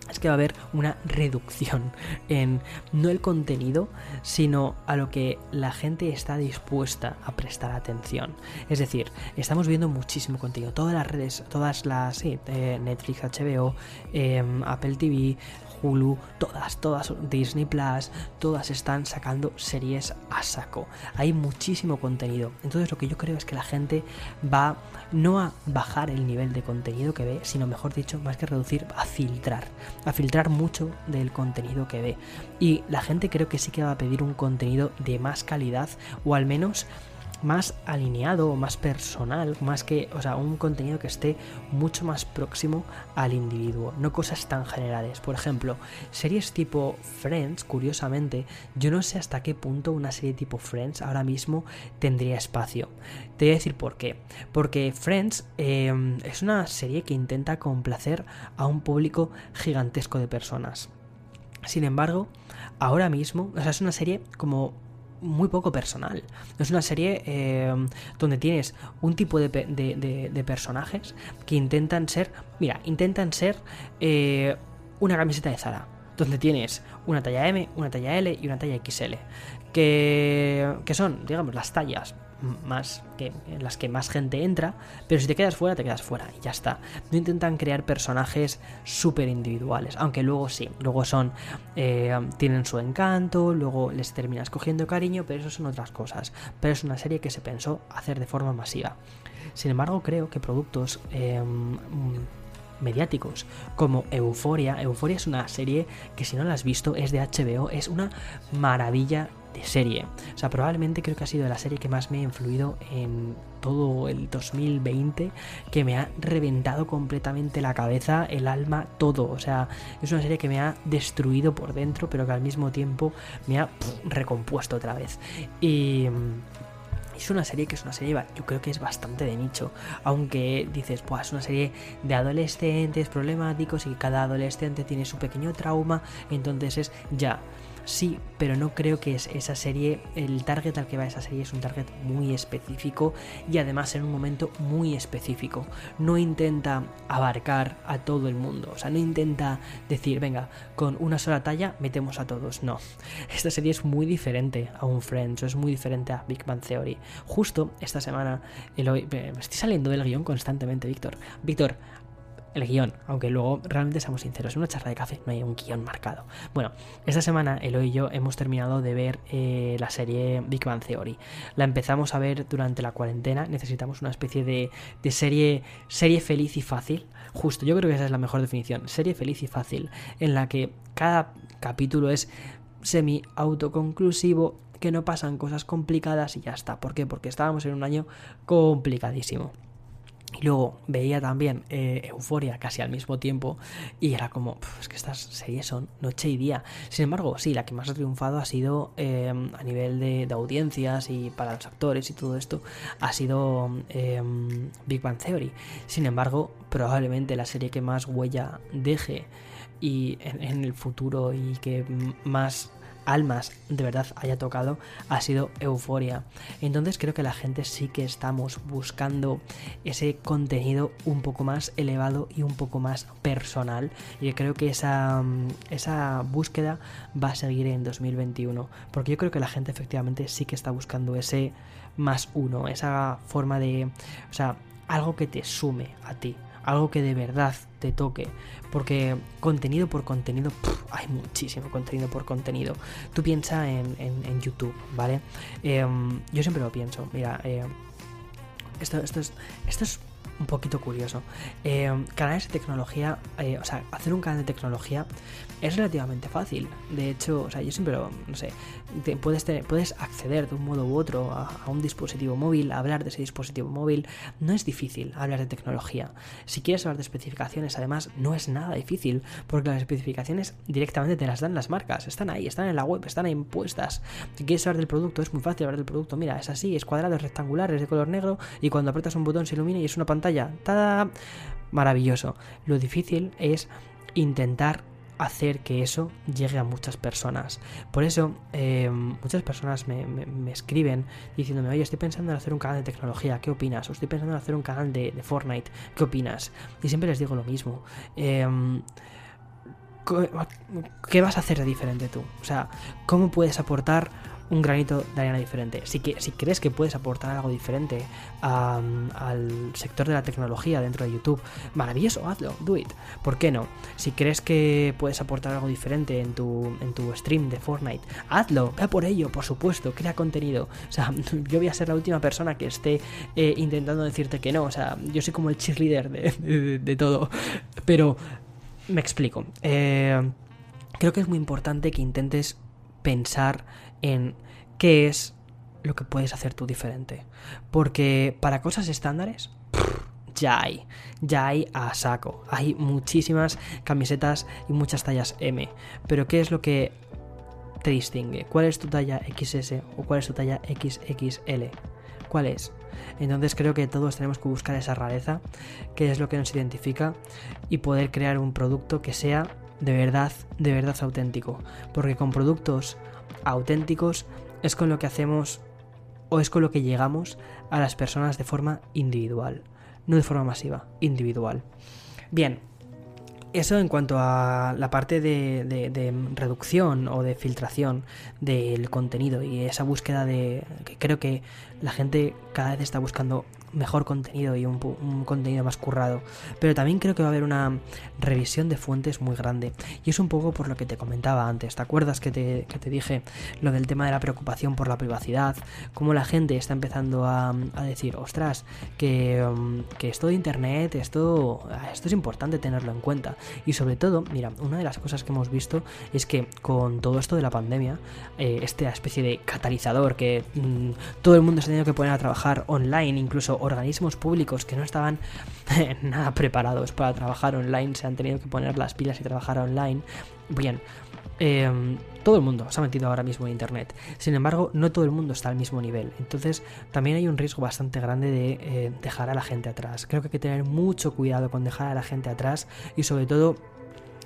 es que va a haber una reducción en no el contenido, sino a lo que la gente está dispuesta a prestar atención. Es decir, estamos viendo muchísimo contenido. Todas las redes, todas las, sí, eh, Netflix, HBO, em, Apple TV, Hulu, todas, todas, Disney Plus, todas están sacando series a saco. Hay muchísimo contenido. Entonces lo que yo creo es que la gente va no a bajar el nivel de contenido que ve, sino mejor dicho, más que reducir, a filtrar. A filtrar mucho del contenido que ve. Y la gente creo que sí que va a pedir un contenido de más calidad o al menos más alineado, más personal, más que, o sea, un contenido que esté mucho más próximo al individuo, no cosas tan generales. Por ejemplo, series tipo Friends, curiosamente, yo no sé hasta qué punto una serie tipo Friends ahora mismo tendría espacio. Te voy a decir por qué. Porque Friends em, es una serie que intenta complacer a un público gigantesco de personas. Sin embargo, ahora mismo, o sea, es una serie como muy poco personal. Es una serie eh, donde tienes un tipo de, de, personajes que intentan ser, mira, intentan ser eh, una camiseta de Zara, donde tienes una talla M, una talla L y una talla XL, que, que son, digamos, las tallas más que en las que más gente entra, pero si te quedas fuera, te quedas fuera y ya está. No intentan crear personajes súper individuales, aunque luego sí, luego son, eh, tienen su encanto, luego les terminas cogiendo cariño, pero eso son otras cosas. Pero es una serie que se pensó hacer de forma masiva. Sin embargo, creo que productos em, mediáticos como Euforia. Euforia es una serie que si no la has visto es de HBO, es una maravilla serie. O sea, probablemente creo que ha sido la serie que más me ha influido en todo el 2020, que me ha reventado completamente la cabeza, el alma, todo. O sea, es una serie que me ha destruido por dentro, pero que al mismo tiempo me ha recompuesto otra vez. Y mm, es una serie que es una serie, yo creo que es bastante de nicho. Aunque dices, pues es una serie de adolescentes problemáticos y cada adolescente tiene su pequeño trauma. Entonces es ya. Sí, pero no creo que es esa serie, el target al que va esa serie es un target muy específico y además en un momento muy específico. No intenta abarcar a todo el mundo, o sea, no intenta decir, venga, con una sola talla metemos a todos. No, esta serie es muy diferente a un Friends, es muy diferente a Big Bang Theory. Justo esta semana, me estoy saliendo del guion constantemente, Víctor. Víctor, el guion, aunque luego realmente seamos sinceros, en una charla de café no hay un guion marcado. Bueno, esta semana Eloy y yo hemos terminado de ver eh, la serie Big Bang Theory. La empezamos a ver durante la cuarentena, necesitamos una especie de, de serie, serie feliz y fácil. Justo, yo creo que esa es la mejor definición, serie feliz y fácil, en la que cada capítulo es semi autoconclusivo, que no pasan cosas complicadas y ya está. ¿Por qué? Porque estábamos en un año complicadísimo. Y luego veía también eh, Euforia casi al mismo tiempo y era como, es que estas series son noche y día. Sin embargo, sí, la que más ha triunfado ha sido em, a nivel de, audiencias y para los actores y todo esto, ha sido em, Big Bang Theory. Sin embargo, probablemente la serie que más huella deje y en, el futuro y que más almas de verdad haya tocado ha sido Euforia. Entonces creo que la gente sí que estamos buscando ese contenido un poco más elevado y un poco más personal. Y creo que esa, mm, esa búsqueda va a seguir en 2021. Porque yo creo que la gente efectivamente sí que está buscando ese más uno, esa forma de... O sea, algo que te sume a ti algo que de verdad te toque. Porque contenido por contenido, hay muchísimo contenido por contenido. Tú piensa en, en, YouTube, ¿vale? Em, yo siempre lo pienso, mira, eh, esto, esto, es, esto es un poquito curioso. Em, canales de tecnología, eh, o sea, hacer un canal de tecnología es relativamente fácil. De hecho, o sea, yo siempre, no sé, puedes, puedes acceder de un modo u otro a, un dispositivo móvil, hablar de ese dispositivo móvil. No es difícil hablar de tecnología. Si quieres hablar de especificaciones, además, no es nada difícil, porque las especificaciones directamente te las dan las marcas. Están ahí, están en la web, están ahí impuestas. Si quieres hablar del producto, es muy fácil hablar del producto. Mira, es así, es cuadrado, es rectangular, es de color negro, y cuando aprietas un botón se ilumina y es una pantalla. ¡Tada! Maravilloso. Lo difícil es intentar hacer que eso llegue a muchas personas. Por eso, eh, muchas personas me, escriben diciéndome, oye, estoy pensando en hacer un canal de tecnología, ¿qué opinas? O estoy pensando en hacer un canal de, Fortnite, ¿qué opinas? Y siempre les digo lo mismo. Em, ¿Qué vas a hacer de diferente tú? O sea, ¿cómo puedes aportar un granito de arena diferente. Si, que, si crees que puedes aportar algo diferente al sector de la tecnología dentro de YouTube, maravilloso, hazlo, do it. ¿Por qué no? Si crees que puedes aportar algo diferente en tu, en tu stream de Fortnite, hazlo, ve por ello, por supuesto, crea contenido. O sea, yo voy a ser la última persona que esté eh, intentando decirte que no. O sea, yo soy como el cheerleader de, de, todo. Pero me explico. Eh, creo que es muy importante que intentes pensar en qué es lo que puedes hacer tú diferente. Porque para cosas estándares, ya hay, ya hay a saco. Hay muchísimas camisetas y muchas tallas M. Pero ¿qué es lo que te distingue? ¿Cuál es tu talla XS o cuál es tu talla XXL? ¿Cuál es? Entonces creo que todos tenemos que buscar esa rareza, que es lo que nos identifica, y poder crear un producto que sea de verdad, de verdad auténtico. Porque con productos auténticos es con lo que hacemos o es con lo que llegamos a las personas de forma individual, no de forma masiva, individual. Bien, eso en cuanto a la parte de, reducción o de filtración del contenido y esa búsqueda de que creo que la gente cada vez está buscando mejor contenido y un, contenido más currado. Pero también creo que va a haber una revisión de fuentes muy grande. Y es un poco por lo que te comentaba antes. ¿Te acuerdas que te, que te dije lo del tema de la preocupación por la privacidad? Cómo la gente está empezando a, a decir, ostras, que, um, que, esto de Internet, esto, esto es importante tenerlo en cuenta. Y sobre todo, mira, una de las cosas que hemos visto es que con todo esto de la pandemia, eh, esta especie de catalizador que mm, todo el mundo se ha tenido que poner a trabajar online, incluso organismos públicos que no estaban nada preparados para trabajar online, se han tenido que poner las pilas y trabajar online. Bien, em, todo el mundo se ha metido ahora mismo en Internet. Sin embargo, no todo el mundo está al mismo nivel. Entonces, también hay un riesgo bastante grande de eh, dejar a la gente atrás. Creo que hay que tener mucho cuidado con dejar a la gente atrás y sobre todo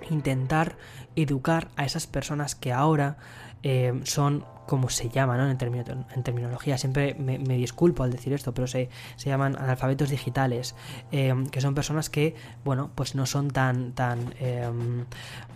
intentar educar a esas personas que ahora em, son como se llama ¿no? en, terminología. Siempre me, disculpo al decir esto, pero se, se llaman analfabetos digitales, em, que son personas que, bueno, pues no son tan, tan em,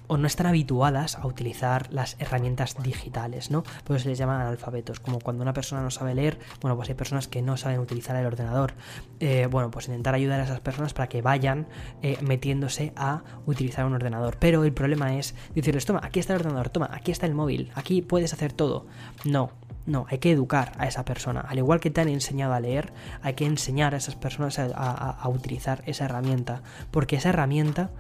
o no están habituadas a utilizar las herramientas digitales, ¿no? Pues se les llaman analfabetos, como cuando una persona no sabe leer, bueno, pues hay personas que no saben utilizar el ordenador. Eh, bueno, pues intentar ayudar a esas personas para que vayan eh, metiéndose a utilizar un ordenador. Pero el problema es decirles, toma, aquí está el ordenador, toma, aquí está el móvil, aquí puedes hacer todo. No, no, hay que educar a esa persona. Al igual que te han enseñado a leer, hay que enseñar a esas personas a, utilizar esa herramienta. Porque esa herramienta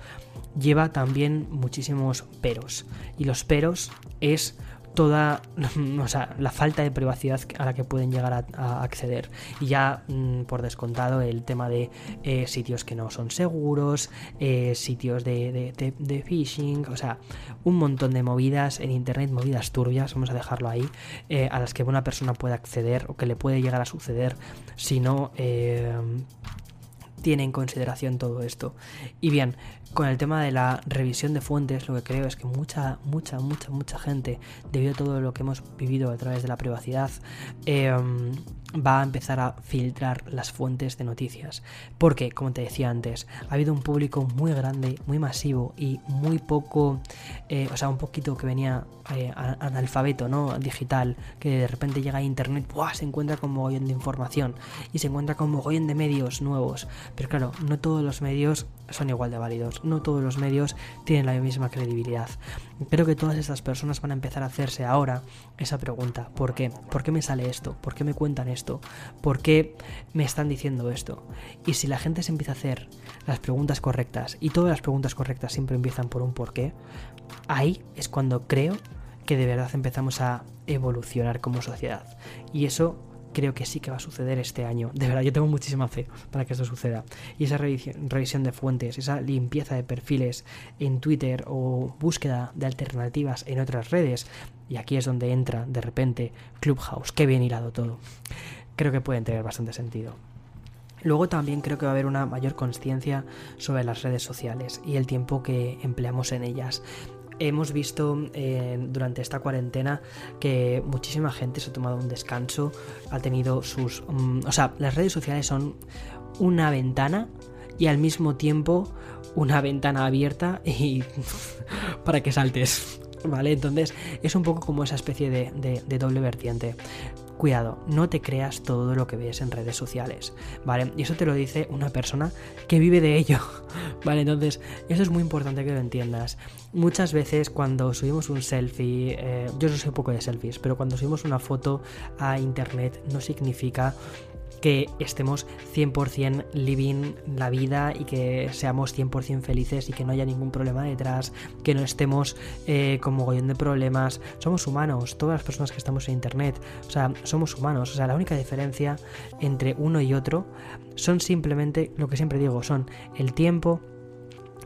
lleva también muchísimos peros. Y los peros es toda o sea, la falta de privacidad a la que pueden llegar a, acceder. Y ya mm, por descontado el tema de eh, sitios que no son seguros, eh, sitios de, de, phishing, o sea, un montón de movidas en Internet, movidas turbias, vamos a dejarlo ahí, eh, a las que una persona puede acceder o que le puede llegar a suceder si no tiene en consideración todo esto. Y bien, con el tema de la revisión de fuentes, lo que creo es que mucha, mucha, mucha, mucha gente, debido a todo lo que hemos vivido a través de la privacidad, em, va a empezar a filtrar las fuentes de noticias. Porque, como te decía antes, ha habido un público muy grande, muy masivo y muy poco, eh, o sea, un poquito que venía eh, analfabeto, ¿no? Digital, que de repente llega a internet, se encuentra con mogollón de información y se encuentra con mogollón de medios nuevos. Pero claro, no todos los medios son igual de válidos, no todos los medios tienen la misma credibilidad. Creo que todas estas personas van a empezar a hacerse ahora esa pregunta, ¿por qué? ¿Por qué me sale esto? ¿Por qué me cuentan esto? ¿Por qué me están diciendo esto? Y si la gente se empieza a hacer las preguntas correctas, y todas las preguntas correctas siempre empiezan por un por qué, ahí es cuando creo que de verdad empezamos a evolucionar como sociedad. Y eso creo que sí que va a suceder este año. De verdad, yo tengo muchísima fe para que esto suceda. Y esa revisión, de fuentes, esa limpieza de perfiles en Twitter o búsqueda de alternativas en otras redes, y aquí es donde entra de repente Clubhouse, qué bien hilado todo. Creo que pueden tener bastante sentido. Luego también creo que va a haber una mayor conciencia sobre las redes sociales y el tiempo que empleamos en ellas hemos visto eh, durante esta cuarentena que muchísima gente se ha tomado un descanso, ha tenido sus... Mm, o sea, las redes sociales son una ventana y al mismo tiempo una ventana abierta y para que saltes. ¿Vale? Entonces es un poco como esa especie de doble vertiente. Cuidado, no te creas todo lo que ves en redes sociales, ¿vale? Y eso te lo dice una persona que vive de ello, ¿vale? Entonces, eso es muy importante que lo entiendas. Muchas veces cuando subimos un selfie, eh, yo no soy un poco de selfies, pero cuando subimos una foto a internet no significa que estemos 100% living la vida y que seamos 100% felices y que no haya ningún problema detrás, que no estemos eh, con mogollón de problemas. Somos humanos, todas las personas que estamos en Internet, o sea, somos humanos. O sea, la única diferencia entre uno y otro son simplemente, lo que siempre digo, son el tiempo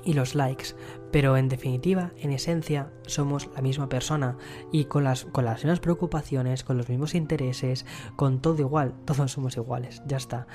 y los likes. Pero en definitiva, en esencia, somos la misma persona y con las, con las mismas preocupaciones, con los mismos intereses, con todo igual, todos somos iguales, ya está.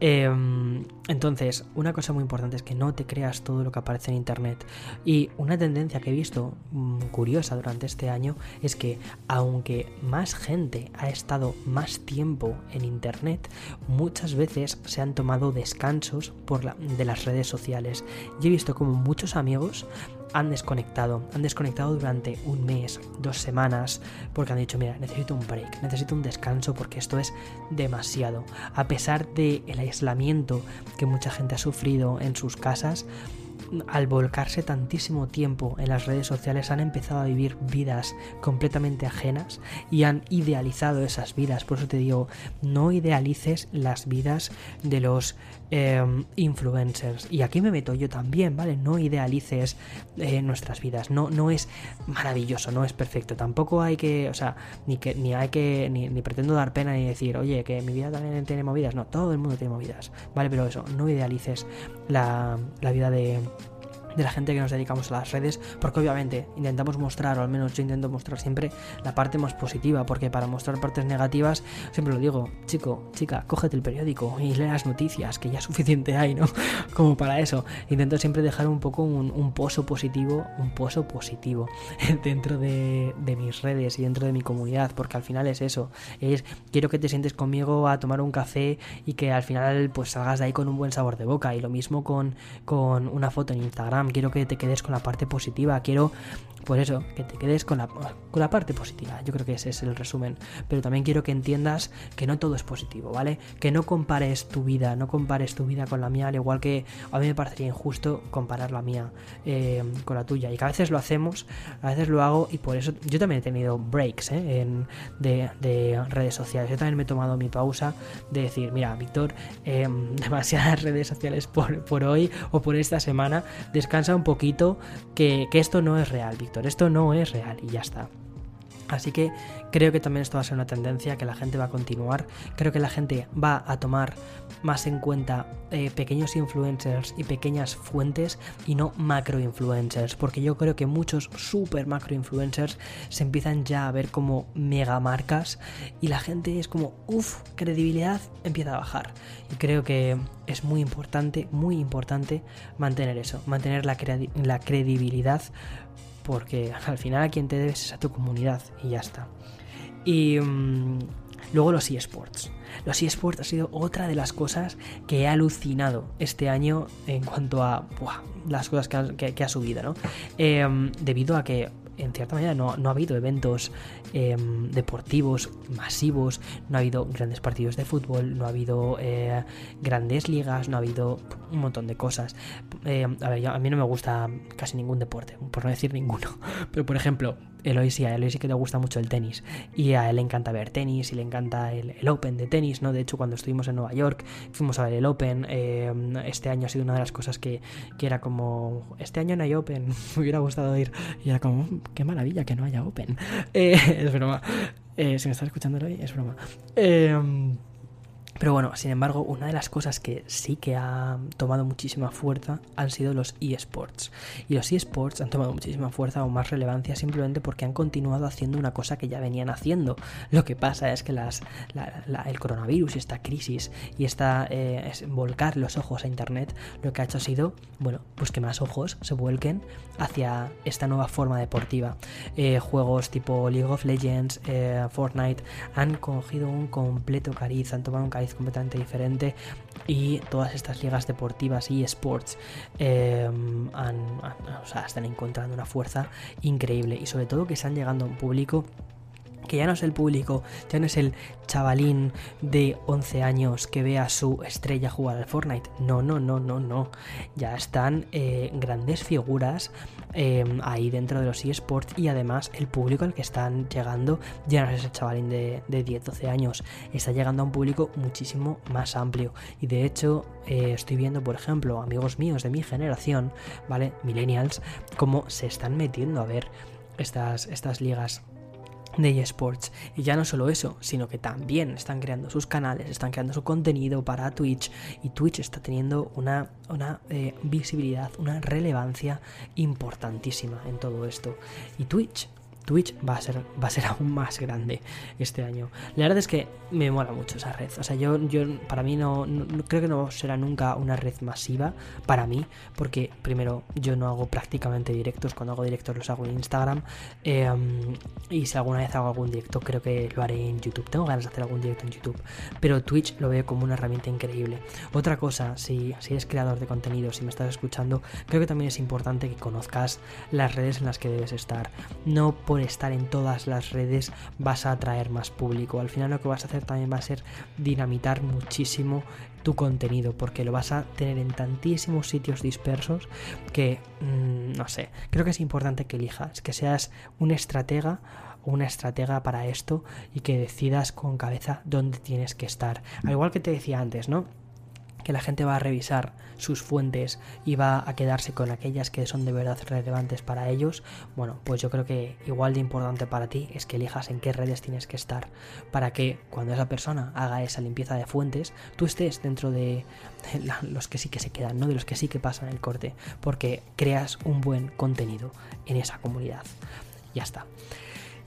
Em, entonces, una cosa muy importante es que no te creas todo lo que aparece en Internet. Y una tendencia que he visto mm, curiosa durante este año es que aunque más gente ha estado más tiempo en Internet, muchas veces se han tomado descansos por la, de las redes sociales. Y he visto como muchos amigos han desconectado, han desconectado durante un mes, dos semanas, porque han dicho, mira, necesito un break, necesito un descanso porque esto es demasiado. A pesar del el aislamiento que mucha gente ha sufrido en sus casas, al volcarse tantísimo tiempo en las redes sociales han empezado a vivir vidas completamente ajenas y han idealizado esas vidas. Por eso te digo, no idealices las vidas de los em, influencers. Y aquí me meto yo también, ¿vale? No idealices eh, nuestras vidas. No, no es maravilloso, no es perfecto. Tampoco hay que, o sea, ni que ni hay que, ni, pretendo dar pena ni decir, oye, que mi vida también tiene movidas. No, todo el mundo tiene movidas, ¿vale? Pero eso, no idealices la, la vida de de la gente que nos dedicamos a las redes, porque obviamente intentamos mostrar, o al menos yo intento mostrar siempre la parte más positiva, porque para mostrar partes negativas, siempre lo digo, chico, chica, cógete el periódico y lee las noticias, que ya suficiente hay, ¿no? Como para eso. Intento siempre dejar un poco un, pozo positivo, un pozo positivo dentro de, de, mis redes y dentro de mi comunidad, porque al final es eso, es quiero que te sientes conmigo a tomar un café y que al final pues salgas de ahí con un buen sabor de boca, y lo mismo con, con una foto en Instagram quiero que te quedes con la parte positiva, quiero pues eso, que te quedes con la, con la parte positiva. Yo creo que ese es el resumen. Pero también quiero que entiendas que no todo es positivo, ¿vale? Que no compares tu vida, no compares tu vida con la mía, al igual que a mí me parecería injusto comparar la mía eh, con la tuya. Y que a veces lo hacemos, a veces lo hago y por eso yo también he tenido breaks ¿eh? en, de, redes sociales. Yo también me he tomado mi pausa de decir, mira, Víctor, eh, demasiadas redes sociales por, por, hoy o por esta semana, descansa un poquito, que, que esto no es real, Víctor esto no es real y ya está. Así que creo que también esto va a ser una tendencia que la gente va a continuar. Creo que la gente va a tomar más en cuenta eh, pequeños influencers y pequeñas fuentes y no macro influencers. Porque yo creo que muchos super macro influencers se empiezan ya a ver como mega marcas y la gente es como, uff, credibilidad empieza a bajar. Y creo que es muy importante, muy importante mantener eso, mantener la, la credibilidad porque al final a quien te debes es a tu comunidad y ya está. Y mm, luego los eSports. Los eSports ha sido otra de las cosas que he alucinado este año en cuanto a las cosas que ha, subido, ¿no? Em, debido a que en cierta manera no, ha habido eventos em, deportivos masivos, no ha habido grandes partidos de fútbol, no ha habido eh, grandes ligas, no ha habido un montón de cosas. Em, a ver, a mí no me gusta casi ningún deporte, por no decir ninguno, pero por ejemplo, Eloy sí, a Eloy sí que le gusta mucho el tenis y a él le encanta ver tenis y le encanta el, Open de tenis, ¿no? De hecho, cuando estuvimos en Nueva York fuimos a ver el Open. Em, este año ha sido una de las cosas que, que, era como, este año no hay Open, me hubiera gustado ir. Y era como, mm, qué maravilla que no haya Open. Eh, es broma. Eh, si me estás escuchando hoy, es broma. Eh, pero bueno, sin embargo, una de las cosas que sí que ha tomado muchísima fuerza han sido los eSports. Y los eSports han tomado muchísima fuerza o más relevancia simplemente porque han continuado haciendo una cosa que ya venían haciendo. Lo que pasa es que el coronavirus y esta crisis y esta eh, volcar los ojos a Internet lo que ha hecho ha sido, bueno, pues que más ojos se vuelquen hacia esta nueva forma deportiva. Eh, juegos tipo League of Legends, eh, Fortnite han cogido un completo cariz, han tomado un cariz completamente diferente y todas estas ligas deportivas y sports em, están encontrando una fuerza increíble y sobre todo que están llegando a un público que ya no es el público, ya no es el chavalín de 11 años que ve a su estrella jugar al Fortnite. No, no, no, no, no. Ya están eh, grandes figuras em, ahí dentro de los eSports y además el público al que están llegando ya no es ese chavalín de, 10, 12 años. Está llegando a un público muchísimo más amplio. Y de hecho eh, estoy viendo, por ejemplo, amigos míos de mi generación, ¿vale? Millennials, cómo se están metiendo a ver estas, estas ligas de eSports. Y ya no solo eso, sino que también están creando sus canales, están creando su contenido para Twitch y Twitch está teniendo una, una eh, visibilidad, una relevancia importantísima en todo esto. Y Twitch Twitch va a ser, va a ser aún más grande este año. La verdad es que me mola mucho esa red. O sea, yo, yo para mí no, creo que no será nunca una red masiva para mí, porque primero yo no hago prácticamente directos. Cuando hago directos los hago en Instagram. Em, y si alguna vez hago algún directo, creo que lo haré en YouTube. Tengo ganas de hacer algún directo en YouTube. Pero Twitch lo veo como una herramienta increíble. Otra cosa, si, si eres creador de contenido, si me estás escuchando, creo que también es importante que conozcas las redes en las que debes estar. No por estar en todas las redes vas a atraer más público. Al final lo que vas a hacer también va a ser dinamitar muchísimo tu contenido porque lo vas a tener en tantísimos sitios dispersos que mm, no sé, creo que es importante que elijas, que seas un estratega una estratega para esto y que decidas con cabeza dónde tienes que estar. Al igual que te decía antes, ¿no? Que la gente va a revisar sus fuentes y va a quedarse con aquellas que son de verdad relevantes para ellos, bueno, pues yo creo que igual de importante para ti es que elijas en qué redes tienes que estar para que cuando esa persona haga esa limpieza de fuentes, tú estés dentro de los que sí que se quedan, no de los que sí que pasan el corte, porque creas un buen contenido en esa comunidad. Ya está.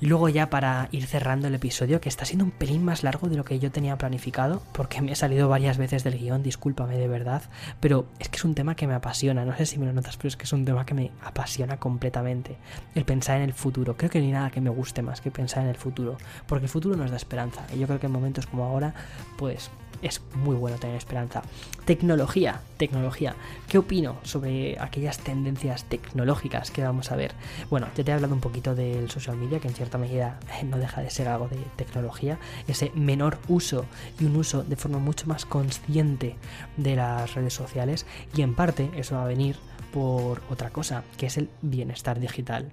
Y luego ya para ir cerrando el episodio, que está siendo un pelín más largo de lo que yo tenía planificado, porque me he salido varias veces del guion, discúlpame de verdad, pero es que es un tema que me apasiona, no sé si me lo notas, pero es que es un tema que me apasiona completamente. El pensar en el futuro, creo que ni nada que me guste más que pensar en el futuro, porque el futuro nos da esperanza, y yo creo que en momentos como ahora, pues es muy bueno tener esperanza. Tecnología, tecnología. ¿Qué opino sobre aquellas tendencias tecnológicas que vamos a ver? Bueno, ya te he hablado un poquito del social media, que en cierta medida eh, no deja de ser algo de tecnología. Ese menor uso y un uso de forma mucho más consciente de las redes sociales. Y en parte eso va a venir por otra cosa, que es el bienestar digital.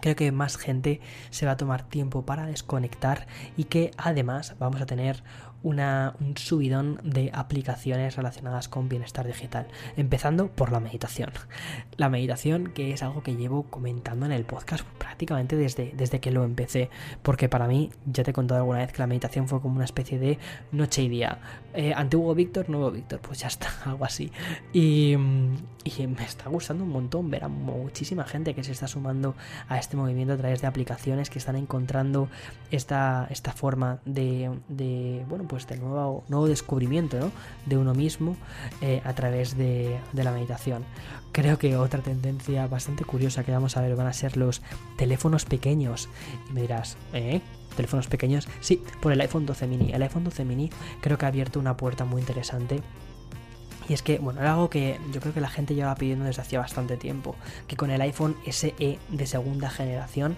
Creo que más gente se va a tomar tiempo para desconectar y que además vamos a tener una, un subidón de aplicaciones relacionadas con bienestar digital, empezando por la meditación. La meditación que es algo que llevo comentando en el podcast prácticamente desde, desde que lo empecé, porque para mí, ya te he contado alguna vez que la meditación fue como una especie de noche y día. Eh, antiguo Víctor, nuevo Víctor, pues ya está, algo así. Y, y me está gustando un montón ver a muchísima gente que se está sumando a este movimiento a través de aplicaciones que están encontrando esta, esta forma de, de bueno, pues de nuevo, nuevo descubrimiento de uno mismo eh, a través de, la meditación. Creo que otra tendencia bastante curiosa que vamos a ver van a ser los teléfonos pequeños. Y me dirás, ¿eh? ¿Teléfonos pequeños? Sí, por el iPhone 12 mini. El iPhone 12 mini creo que ha abierto una puerta muy interesante y es que, bueno, era algo que yo creo que la gente llevaba pidiendo desde hacía bastante tiempo. Que con el iPhone SE de segunda generación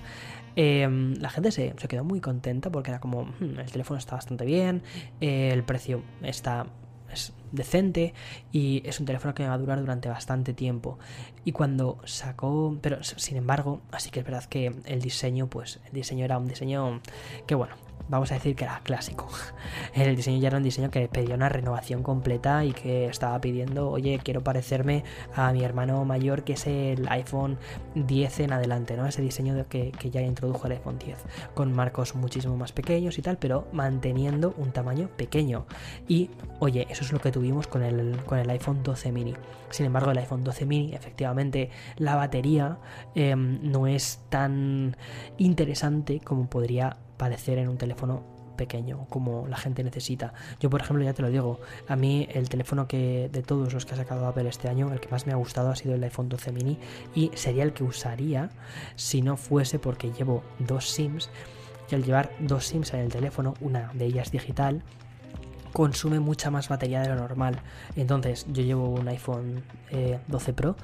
Em, la gente se, quedó muy contenta porque era como, hmm, el teléfono está bastante bien, el precio está es decente y es un teléfono que me va a durar durante bastante tiempo. Y cuando sacó, pero sin embargo, así que es verdad que el diseño, pues el diseño era un diseño que bueno, vamos a decir que era clásico. El diseño ya era un diseño que pedía una renovación completa y que estaba pidiendo, oye, quiero parecerme a mi hermano mayor que es el iPhone 10 en adelante, ¿no? Ese diseño que, que ya introdujo el iPhone 10, con marcos muchísimo más pequeños y tal, pero manteniendo un tamaño pequeño. Y, oye, eso es lo que tuvimos con el, con el iPhone 12 mini. Sin embargo, el iPhone 12 mini, efectivamente, la batería em, no es tan interesante como podría parecer en un teléfono pequeño como la gente necesita. Yo, por ejemplo, ya te lo digo, a mí el teléfono que de todos los que ha sacado Apple este año, el que más me ha gustado ha sido el iPhone 12 mini y sería el que usaría si no fuese porque llevo dos SIMs y al llevar dos SIMs en el teléfono, una de ellas digital, consume mucha más batería de lo normal. Entonces yo llevo un iPhone 12 eh, Pro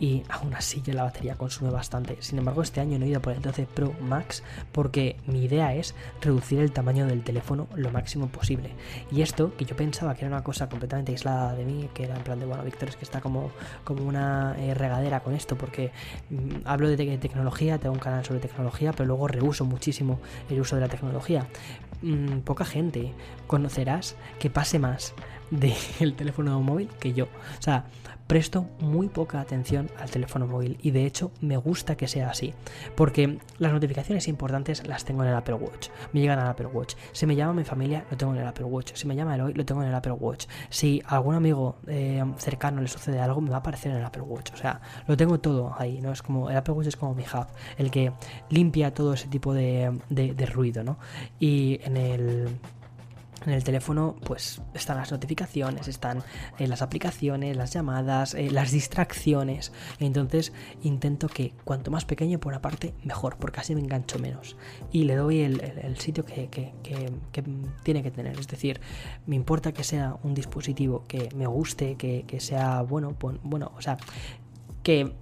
y aún así ya la batería consume bastante. Sin embargo, este año no he ido por el 12 Pro Max porque mi idea es reducir el tamaño del teléfono lo máximo posible. Y esto, que yo pensaba que era una cosa completamente aislada de mí, que era en plan de, bueno, Víctor, es que está como, como una eh, regadera con esto porque mm, hablo de, tecnología, tengo un canal sobre tecnología, pero luego reuso muchísimo el uso de la tecnología. Mm, poca gente. Conocerás que pase más del teléfono móvil que yo. O sea, presto muy poca atención al teléfono móvil y de hecho me gusta que sea así porque las notificaciones importantes las tengo en el Apple Watch. Me llegan al Apple Watch. Si me llama mi familia lo tengo en el Apple Watch. Si me llama Eloy lo tengo en el Apple Watch. Si a algún amigo eh, cercano le sucede algo me va a aparecer en el Apple Watch. O sea lo tengo todo ahí no es como el Apple Watch es como mi hub el que limpia todo ese tipo de, de ruido no y en el en el teléfono pues están las notificaciones, están eh, las aplicaciones, las llamadas, eh, las distracciones. Entonces intento que cuanto más pequeño por aparte mejor, porque así me engancho menos. Y le doy el, sitio que, tiene que tener. Es decir, me importa que sea un dispositivo que me guste, que, sea bueno, bueno, o sea, que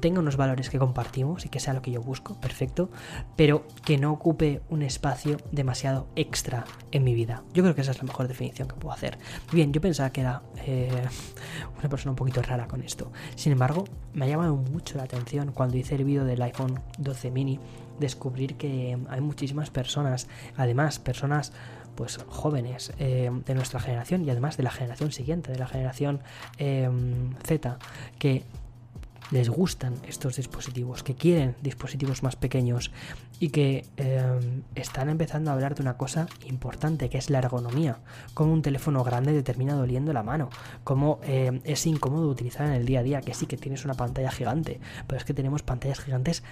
tenga unos valores que compartimos y que sea lo que yo busco, perfecto, pero que no ocupe un espacio demasiado extra en mi vida. Yo creo que esa es la mejor definición que puedo hacer. Bien, yo pensaba que era eh, una persona un poquito rara con esto. Sin embargo, me ha llamado mucho la atención cuando hice el vídeo del iPhone 12 mini, descubrir que hay muchísimas personas, además personas pues jóvenes eh, de nuestra generación y además de la generación siguiente, de la generación eh, Z, que les gustan estos dispositivos, que quieren dispositivos más pequeños y que em, están empezando a hablar de una cosa importante que es la ergonomía, como un teléfono grande te termina doliendo la mano, como em, es incómodo utilizar en el día a día, que sí que tienes una pantalla gigante, pero es que tenemos pantallas gigantes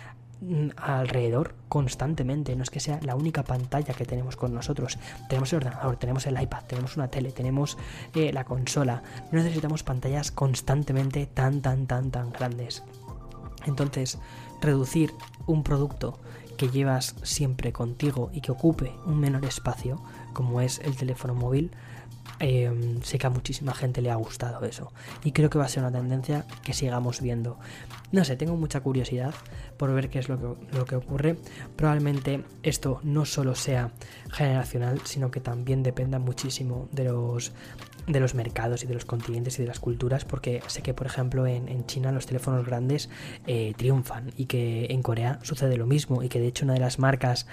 alrededor constantemente. No es que sea la única pantalla que tenemos con nosotros. Tenemos el ordenador, tenemos el iPad, tenemos una tele, tenemos eh, la consola. No necesitamos pantallas constantemente tan, tan, tan, tan grandes. Entonces, reducir un producto que llevas siempre contigo y que ocupe un menor espacio, como es el teléfono móvil, eh, sé que a muchísima gente le ha gustado eso. Y creo que va a ser una tendencia que sigamos viendo. No sé, tengo mucha curiosidad por ver qué es lo que, lo que ocurre. Probablemente esto no solo sea generacional, sino que también dependa muchísimo de los de los mercados y de los continentes y de las culturas, porque sé que, por ejemplo, en, China los teléfonos grandes eh, triunfan y que en Corea sucede lo mismo y que de hecho una de las marcas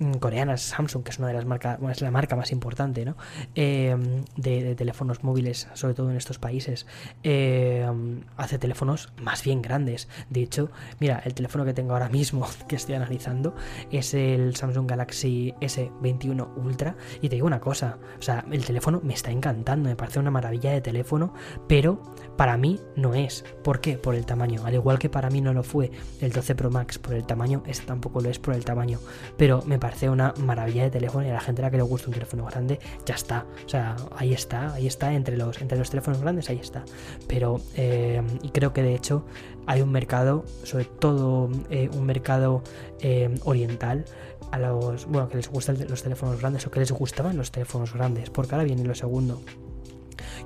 mm, coreanas, Samsung, que es una de las marcas, es la marca más importante ¿no? Em, de, teléfonos móviles, sobre todo en estos países, em, hace teléfonos más bien grandes. De hecho, mira, el teléfono que tengo ahora mismo, que estoy analizando, es el Samsung Galaxy S21 Ultra y te digo una cosa, o sea, el teléfono me está encantando, parece una maravilla de teléfono, pero para mí no es. ¿Por qué? Por el tamaño. Al igual que para mí no lo fue el 12 Pro Max por el tamaño, este tampoco lo es por el tamaño. Pero me parece una maravilla de teléfono y a la gente a la que le gusta un teléfono grande, ya está. O sea, ahí está, ahí está, entre los, entre los teléfonos grandes, ahí está. Pero, eh, y creo que de hecho hay un mercado, sobre todo eh, un mercado eh, oriental, a los, bueno, que les gustan los teléfonos grandes o que les gustaban los teléfonos grandes, porque ahora viene lo segundo.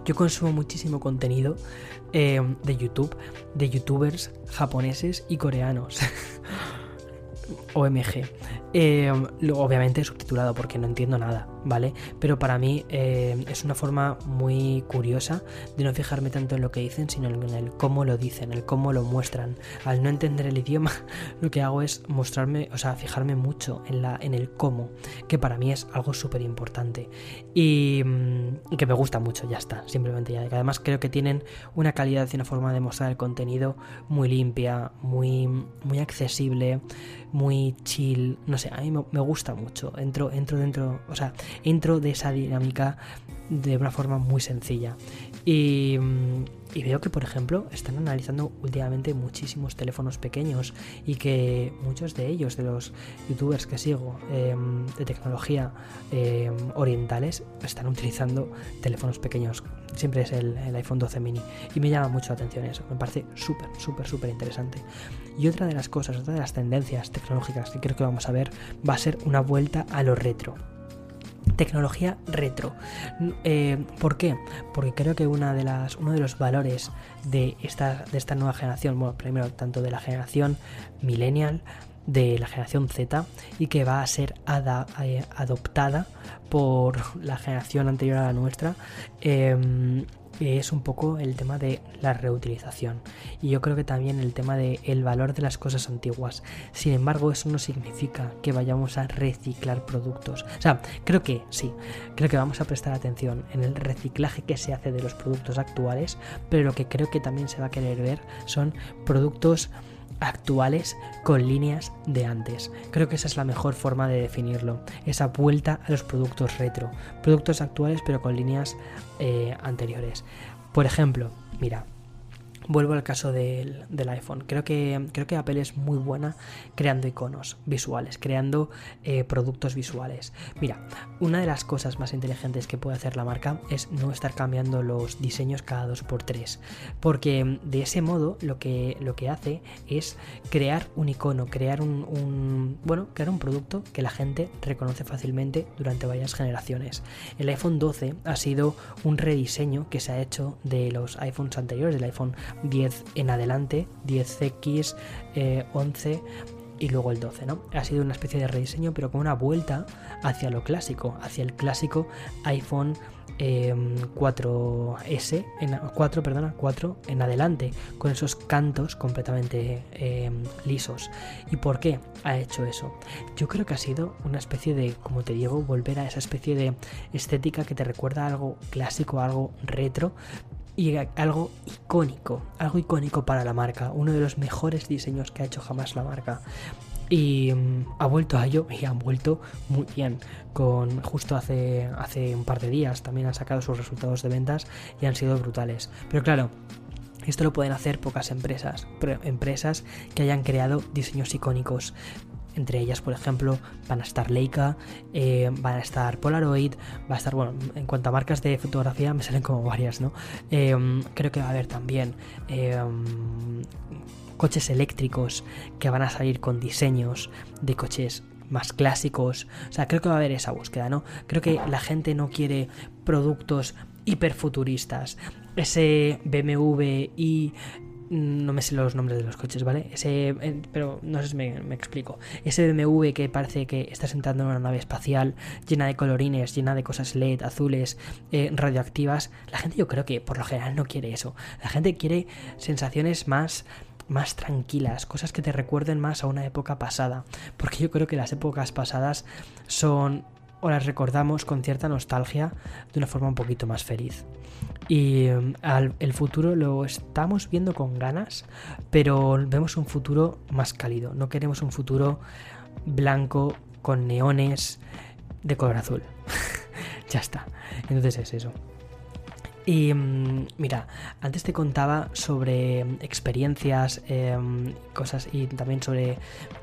Yo consumo muchísimo contenido eh, de YouTube, de youtubers japoneses y coreanos. OMG. Eh, obviamente subtitulado porque no entiendo nada, ¿vale? Pero para mí eh, es una forma muy curiosa de no fijarme tanto en lo que dicen, sino en el cómo lo dicen, el cómo lo muestran. Al no entender el idioma, lo que hago es mostrarme, o sea, fijarme mucho en, la, en el cómo, que para mí es algo súper importante. Y, mm, que me gusta mucho, ya está, simplemente ya. Además creo que tienen una calidad y una forma de mostrar el contenido muy limpia, muy, muy accesible, muy chill, no sé, a mí me, gusta mucho. Entro, entro dentro, o sea, entro de esa dinámica de una forma muy sencilla. Y, mm, y, veo que, por ejemplo, están analizando últimamente muchísimos teléfonos pequeños y que muchos de ellos, de los youtubers que sigo em, de tecnología em, orientales, están utilizando teléfonos pequeños. Siempre es el, el, iPhone 12 mini. Y me llama mucho la atención eso. Me parece súper, súper, súper interesante. Y otra de las cosas, otra de las tendencias tecnológicas que creo que vamos a ver va a ser una vuelta a lo retro tecnología retro. Eh, ¿Por qué? Porque creo que una de las, uno de los valores de esta, de esta nueva generación, bueno, primero tanto de la generación millennial, de la generación Z y que va a ser eh, adoptada por la generación anterior a la nuestra eh, es un poco el tema de la reutilización y yo creo que también el tema de el valor de las cosas antiguas. Sin embargo, eso no significa que vayamos a reciclar productos. O sea, creo que sí, creo que vamos a prestar atención en el reciclaje que se hace de los productos actuales, pero lo que creo que también se va a querer ver son productos actuales con líneas de antes. Creo que esa es la mejor forma de definirlo. Esa vuelta a los productos retro. Productos actuales pero con líneas eh, anteriores. Por ejemplo, mira, Vuelvo al caso del, iPhone. Creo que, creo que Apple es muy buena creando iconos visuales, creando eh, productos visuales. Mira, una de las cosas más inteligentes que puede hacer la marca es no estar cambiando los diseños cada dos por tres. Porque de ese modo lo que, lo que hace es crear un icono, crear un, bueno, crear un producto que la gente reconoce fácilmente durante varias generaciones. El iPhone 12 ha sido un rediseño que se ha hecho de los iPhones anteriores, del iPhone 10 en adelante, 10X, 11 eh, y luego el 12, ¿no? Ha sido una especie de rediseño, pero con una vuelta hacia lo clásico, hacia el clásico iPhone 4S, em, en, 4, perdona, 4 en adelante, con esos cantos completamente em, lisos. ¿Y por qué ha hecho eso? Yo creo que ha sido una especie de, como te digo, volver a esa especie de estética que te recuerda algo clásico, algo retro, y algo icónico, algo icónico para la marca, uno de los mejores diseños que ha hecho jamás la marca. Y mm, ha vuelto a ello y han vuelto muy bien. Con justo hace, hace un par de días también han sacado sus resultados de ventas y han sido brutales. Pero claro, esto lo pueden hacer pocas empresas, empresas que hayan creado diseños icónicos. Entre ellas, por ejemplo, van a estar Leica, eh, van a estar Polaroid, va a estar, bueno, en cuanto a marcas de fotografía me salen como varias, ¿no? Eh, creo que va a haber también eh, coches eléctricos que van a salir con diseños de coches más clásicos. O sea, creo que va a haber esa búsqueda, ¿no? Creo que la gente no quiere productos hiperfuturistas. Ese BMW y no me sé los nombres de los coches, ¿vale? Ese, eh, pero no sé si me, explico. Ese BMW que parece que estás entrando en una nave espacial llena de colorines, llena de cosas LED, azules, eh, radioactivas. La gente yo creo que por lo general no quiere eso. La gente quiere sensaciones más más tranquilas, cosas que te recuerden más a una época pasada, porque yo creo que las épocas pasadas son o las recordamos con cierta nostalgia de una forma un poquito más feliz. Y em, el futuro lo estamos viendo con ganas, pero vemos un futuro más cálido. No queremos un futuro blanco con neones de color azul. ya está. Entonces es eso. Y em, mira, antes te contaba sobre experiencias, em, cosas y también sobre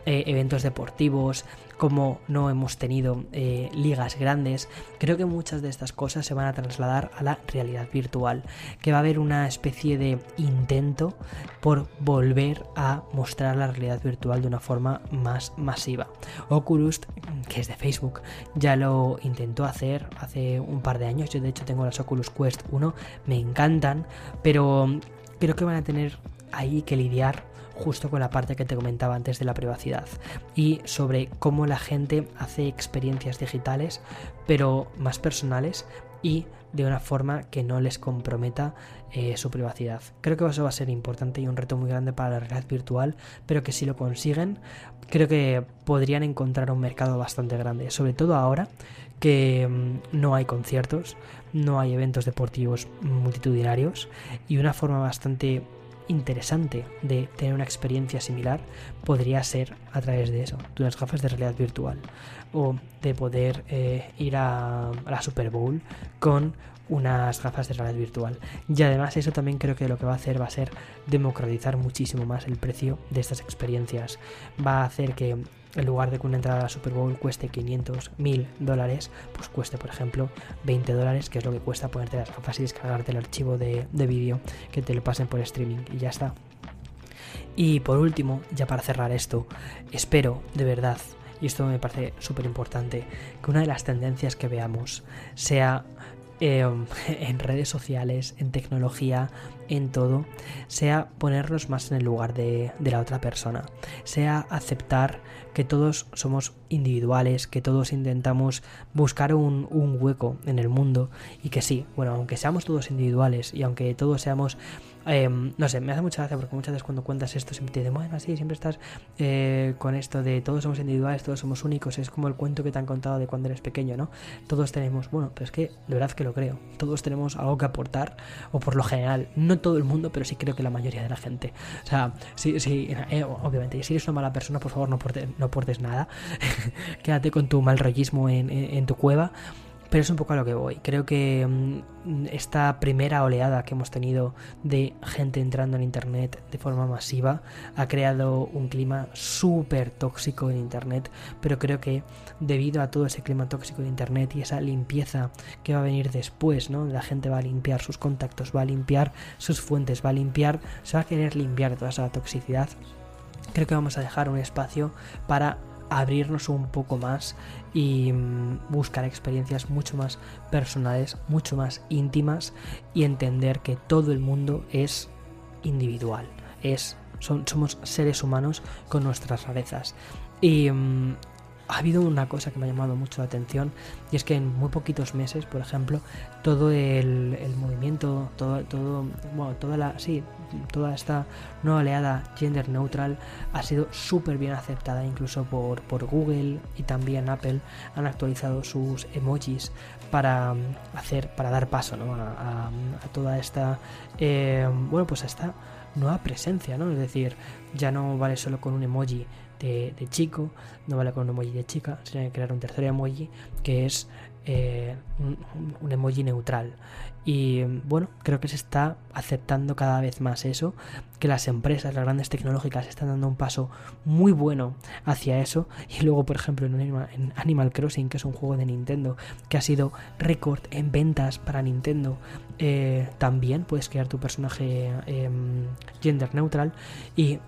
eh, eventos deportivos, como no hemos tenido eh, ligas grandes, creo que muchas de estas cosas se van a trasladar a la realidad virtual, que va a haber una especie de intento por volver a mostrar la realidad virtual de una forma más masiva. Oculus, que es de Facebook, ya lo intentó hacer hace un par de años, yo de hecho tengo las Oculus Quest 1, me encantan, pero creo que van a tener ahí que lidiar justo con la parte que te comentaba antes de la privacidad y sobre cómo la gente hace experiencias digitales pero más personales y de una forma que no les comprometa eh, su privacidad. Creo que eso va a ser importante y un reto muy grande para la realidad virtual, pero que si lo consiguen, creo que podrían encontrar un mercado bastante grande, sobre todo ahora que mm, no hay conciertos, no hay eventos deportivos multitudinarios y una forma bastante interesante de tener una experiencia similar podría ser a través de eso, de unas gafas de realidad virtual o de poder eh, ir a, la Super Bowl con unas gafas de realidad virtual. Y además eso también creo que lo que va a hacer va a ser democratizar muchísimo más el precio de estas experiencias. Va a hacer que en lugar de que una entrada a la Super Bowl cueste 500, 1000 dólares, pues cueste, por ejemplo, 20 dólares, que es lo que cuesta ponerte las gafas y descargarte el archivo de, de vídeo que te lo pasen por streaming y ya está. Y por último, ya para cerrar esto, espero de verdad, y esto me parece súper importante, que una de las tendencias que veamos sea Em, en redes sociales, en tecnología, en todo, sea ponernos más en el lugar de, la otra persona, sea aceptar que todos somos individuales, que todos intentamos buscar un, un hueco en el mundo y que sí, bueno, aunque seamos todos individuales y aunque todos seamos Em, no sé, me hace mucha gracia porque muchas veces cuando cuentas esto siempre te dicen, bueno, así siempre estás eh, con esto de todos somos individuales, todos somos únicos. Es como el cuento que te han contado de cuando eres pequeño, ¿no? Todos tenemos, bueno, pero es que de verdad que lo creo. Todos tenemos algo que aportar, o por lo general, no todo el mundo, pero sí creo que la mayoría de la gente. O sea, sí, sí, eh, obviamente, si eres una mala persona, por favor, no, portes, no portes nada. Quédate con tu mal rollismo en, en tu cueva. Pero es un poco a lo que voy. Creo que mm, esta primera oleada que hemos tenido de gente entrando en Internet de forma masiva ha creado un clima súper tóxico en Internet. Pero creo que debido a todo ese clima tóxico de Internet y esa limpieza que va a venir después, ¿no? La gente va a limpiar sus contactos, va a limpiar sus fuentes, va a limpiar, se va a querer limpiar toda esa toxicidad. Creo que vamos a dejar un espacio para abrirnos un poco más y mm, buscar experiencias mucho más personales, mucho más íntimas y entender que todo el mundo es individual, es somos seres humanos con nuestras rarezas. Y mm, ha habido una cosa que me ha llamado mucho la atención y es que en muy poquitos meses, por ejemplo, todo el, movimiento, todo, todo, bueno, toda la, sí, toda esta nueva oleada gender neutral ha sido súper bien aceptada incluso por, por Google y también Apple han actualizado sus emojis para hacer, para dar paso ¿no? a, toda esta, eh, bueno, pues a esta nueva presencia, ¿no? Es decir, ya no vale solo con un emoji de, chico, no vale con un emoji de chica, se tiene que crear un tercer emoji que es eh, un, emoji neutral. Y bueno, creo que se está aceptando cada vez más eso, que las empresas, las grandes tecnológicas están dando un paso muy bueno hacia eso. Y luego, por ejemplo, en Animal, Crossing, que es un juego de Nintendo, que ha sido récord en ventas para Nintendo, eh, también puedes crear tu personaje em, gender neutral. Y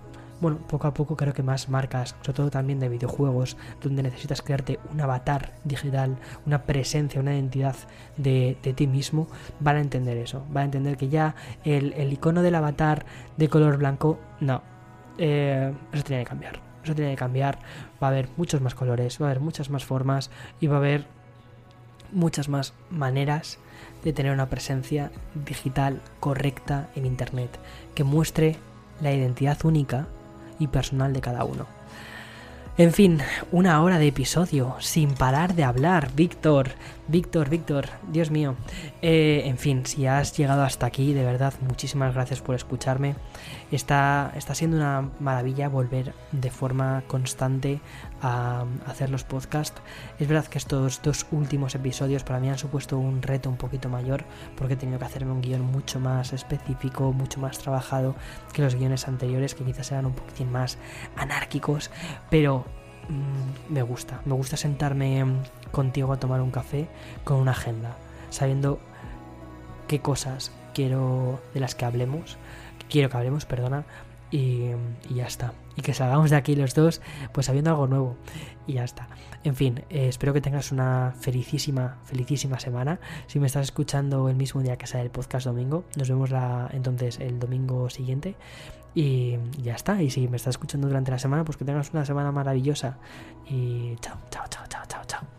bueno, poco a poco creo que más marcas, sobre todo también de videojuegos, donde necesitas crearte un avatar digital, una presencia, una identidad de, ti mismo, van a entender eso, van a entender que ya el, icono del avatar de color blanco, no, eh, eso tiene que cambiar. Eso tiene que cambiar. Va a haber muchos más colores, va a haber muchas más formas y va a haber muchas más maneras de tener una presencia digital correcta en Internet que muestre la identidad única y personal de cada uno. En fin, una hora de episodio sin parar de hablar. Víctor, Víctor, Víctor, Dios mío. Eh, en fin, si has llegado hasta aquí, de verdad, muchísimas gracias por escucharme. Está, está siendo una maravilla volver de forma constante a hacer los podcasts. Es verdad que estos dos últimos episodios para mí han supuesto un reto un poquito mayor porque he tenido que hacerme un guion mucho más específico, mucho más trabajado que los guiones anteriores que quizás eran un poquitín más anárquicos, pero Mm, me gusta. Me gusta sentarme contigo a tomar un café con una agenda, sabiendo qué cosas quiero de las que hablemos, quiero que hablemos, perdona, y, ya está. Y que salgamos de aquí los dos, pues sabiendo algo nuevo. Y ya está. En fin, eh, espero que tengas una felicísima, felicísima semana. Si me estás escuchando el mismo día que sale el podcast domingo, nos vemos entonces el domingo siguiente. Y ya está. Y si me estás escuchando durante la semana, pues que tengas una semana maravillosa. Y chao, chao, chao, chao, chao, chao.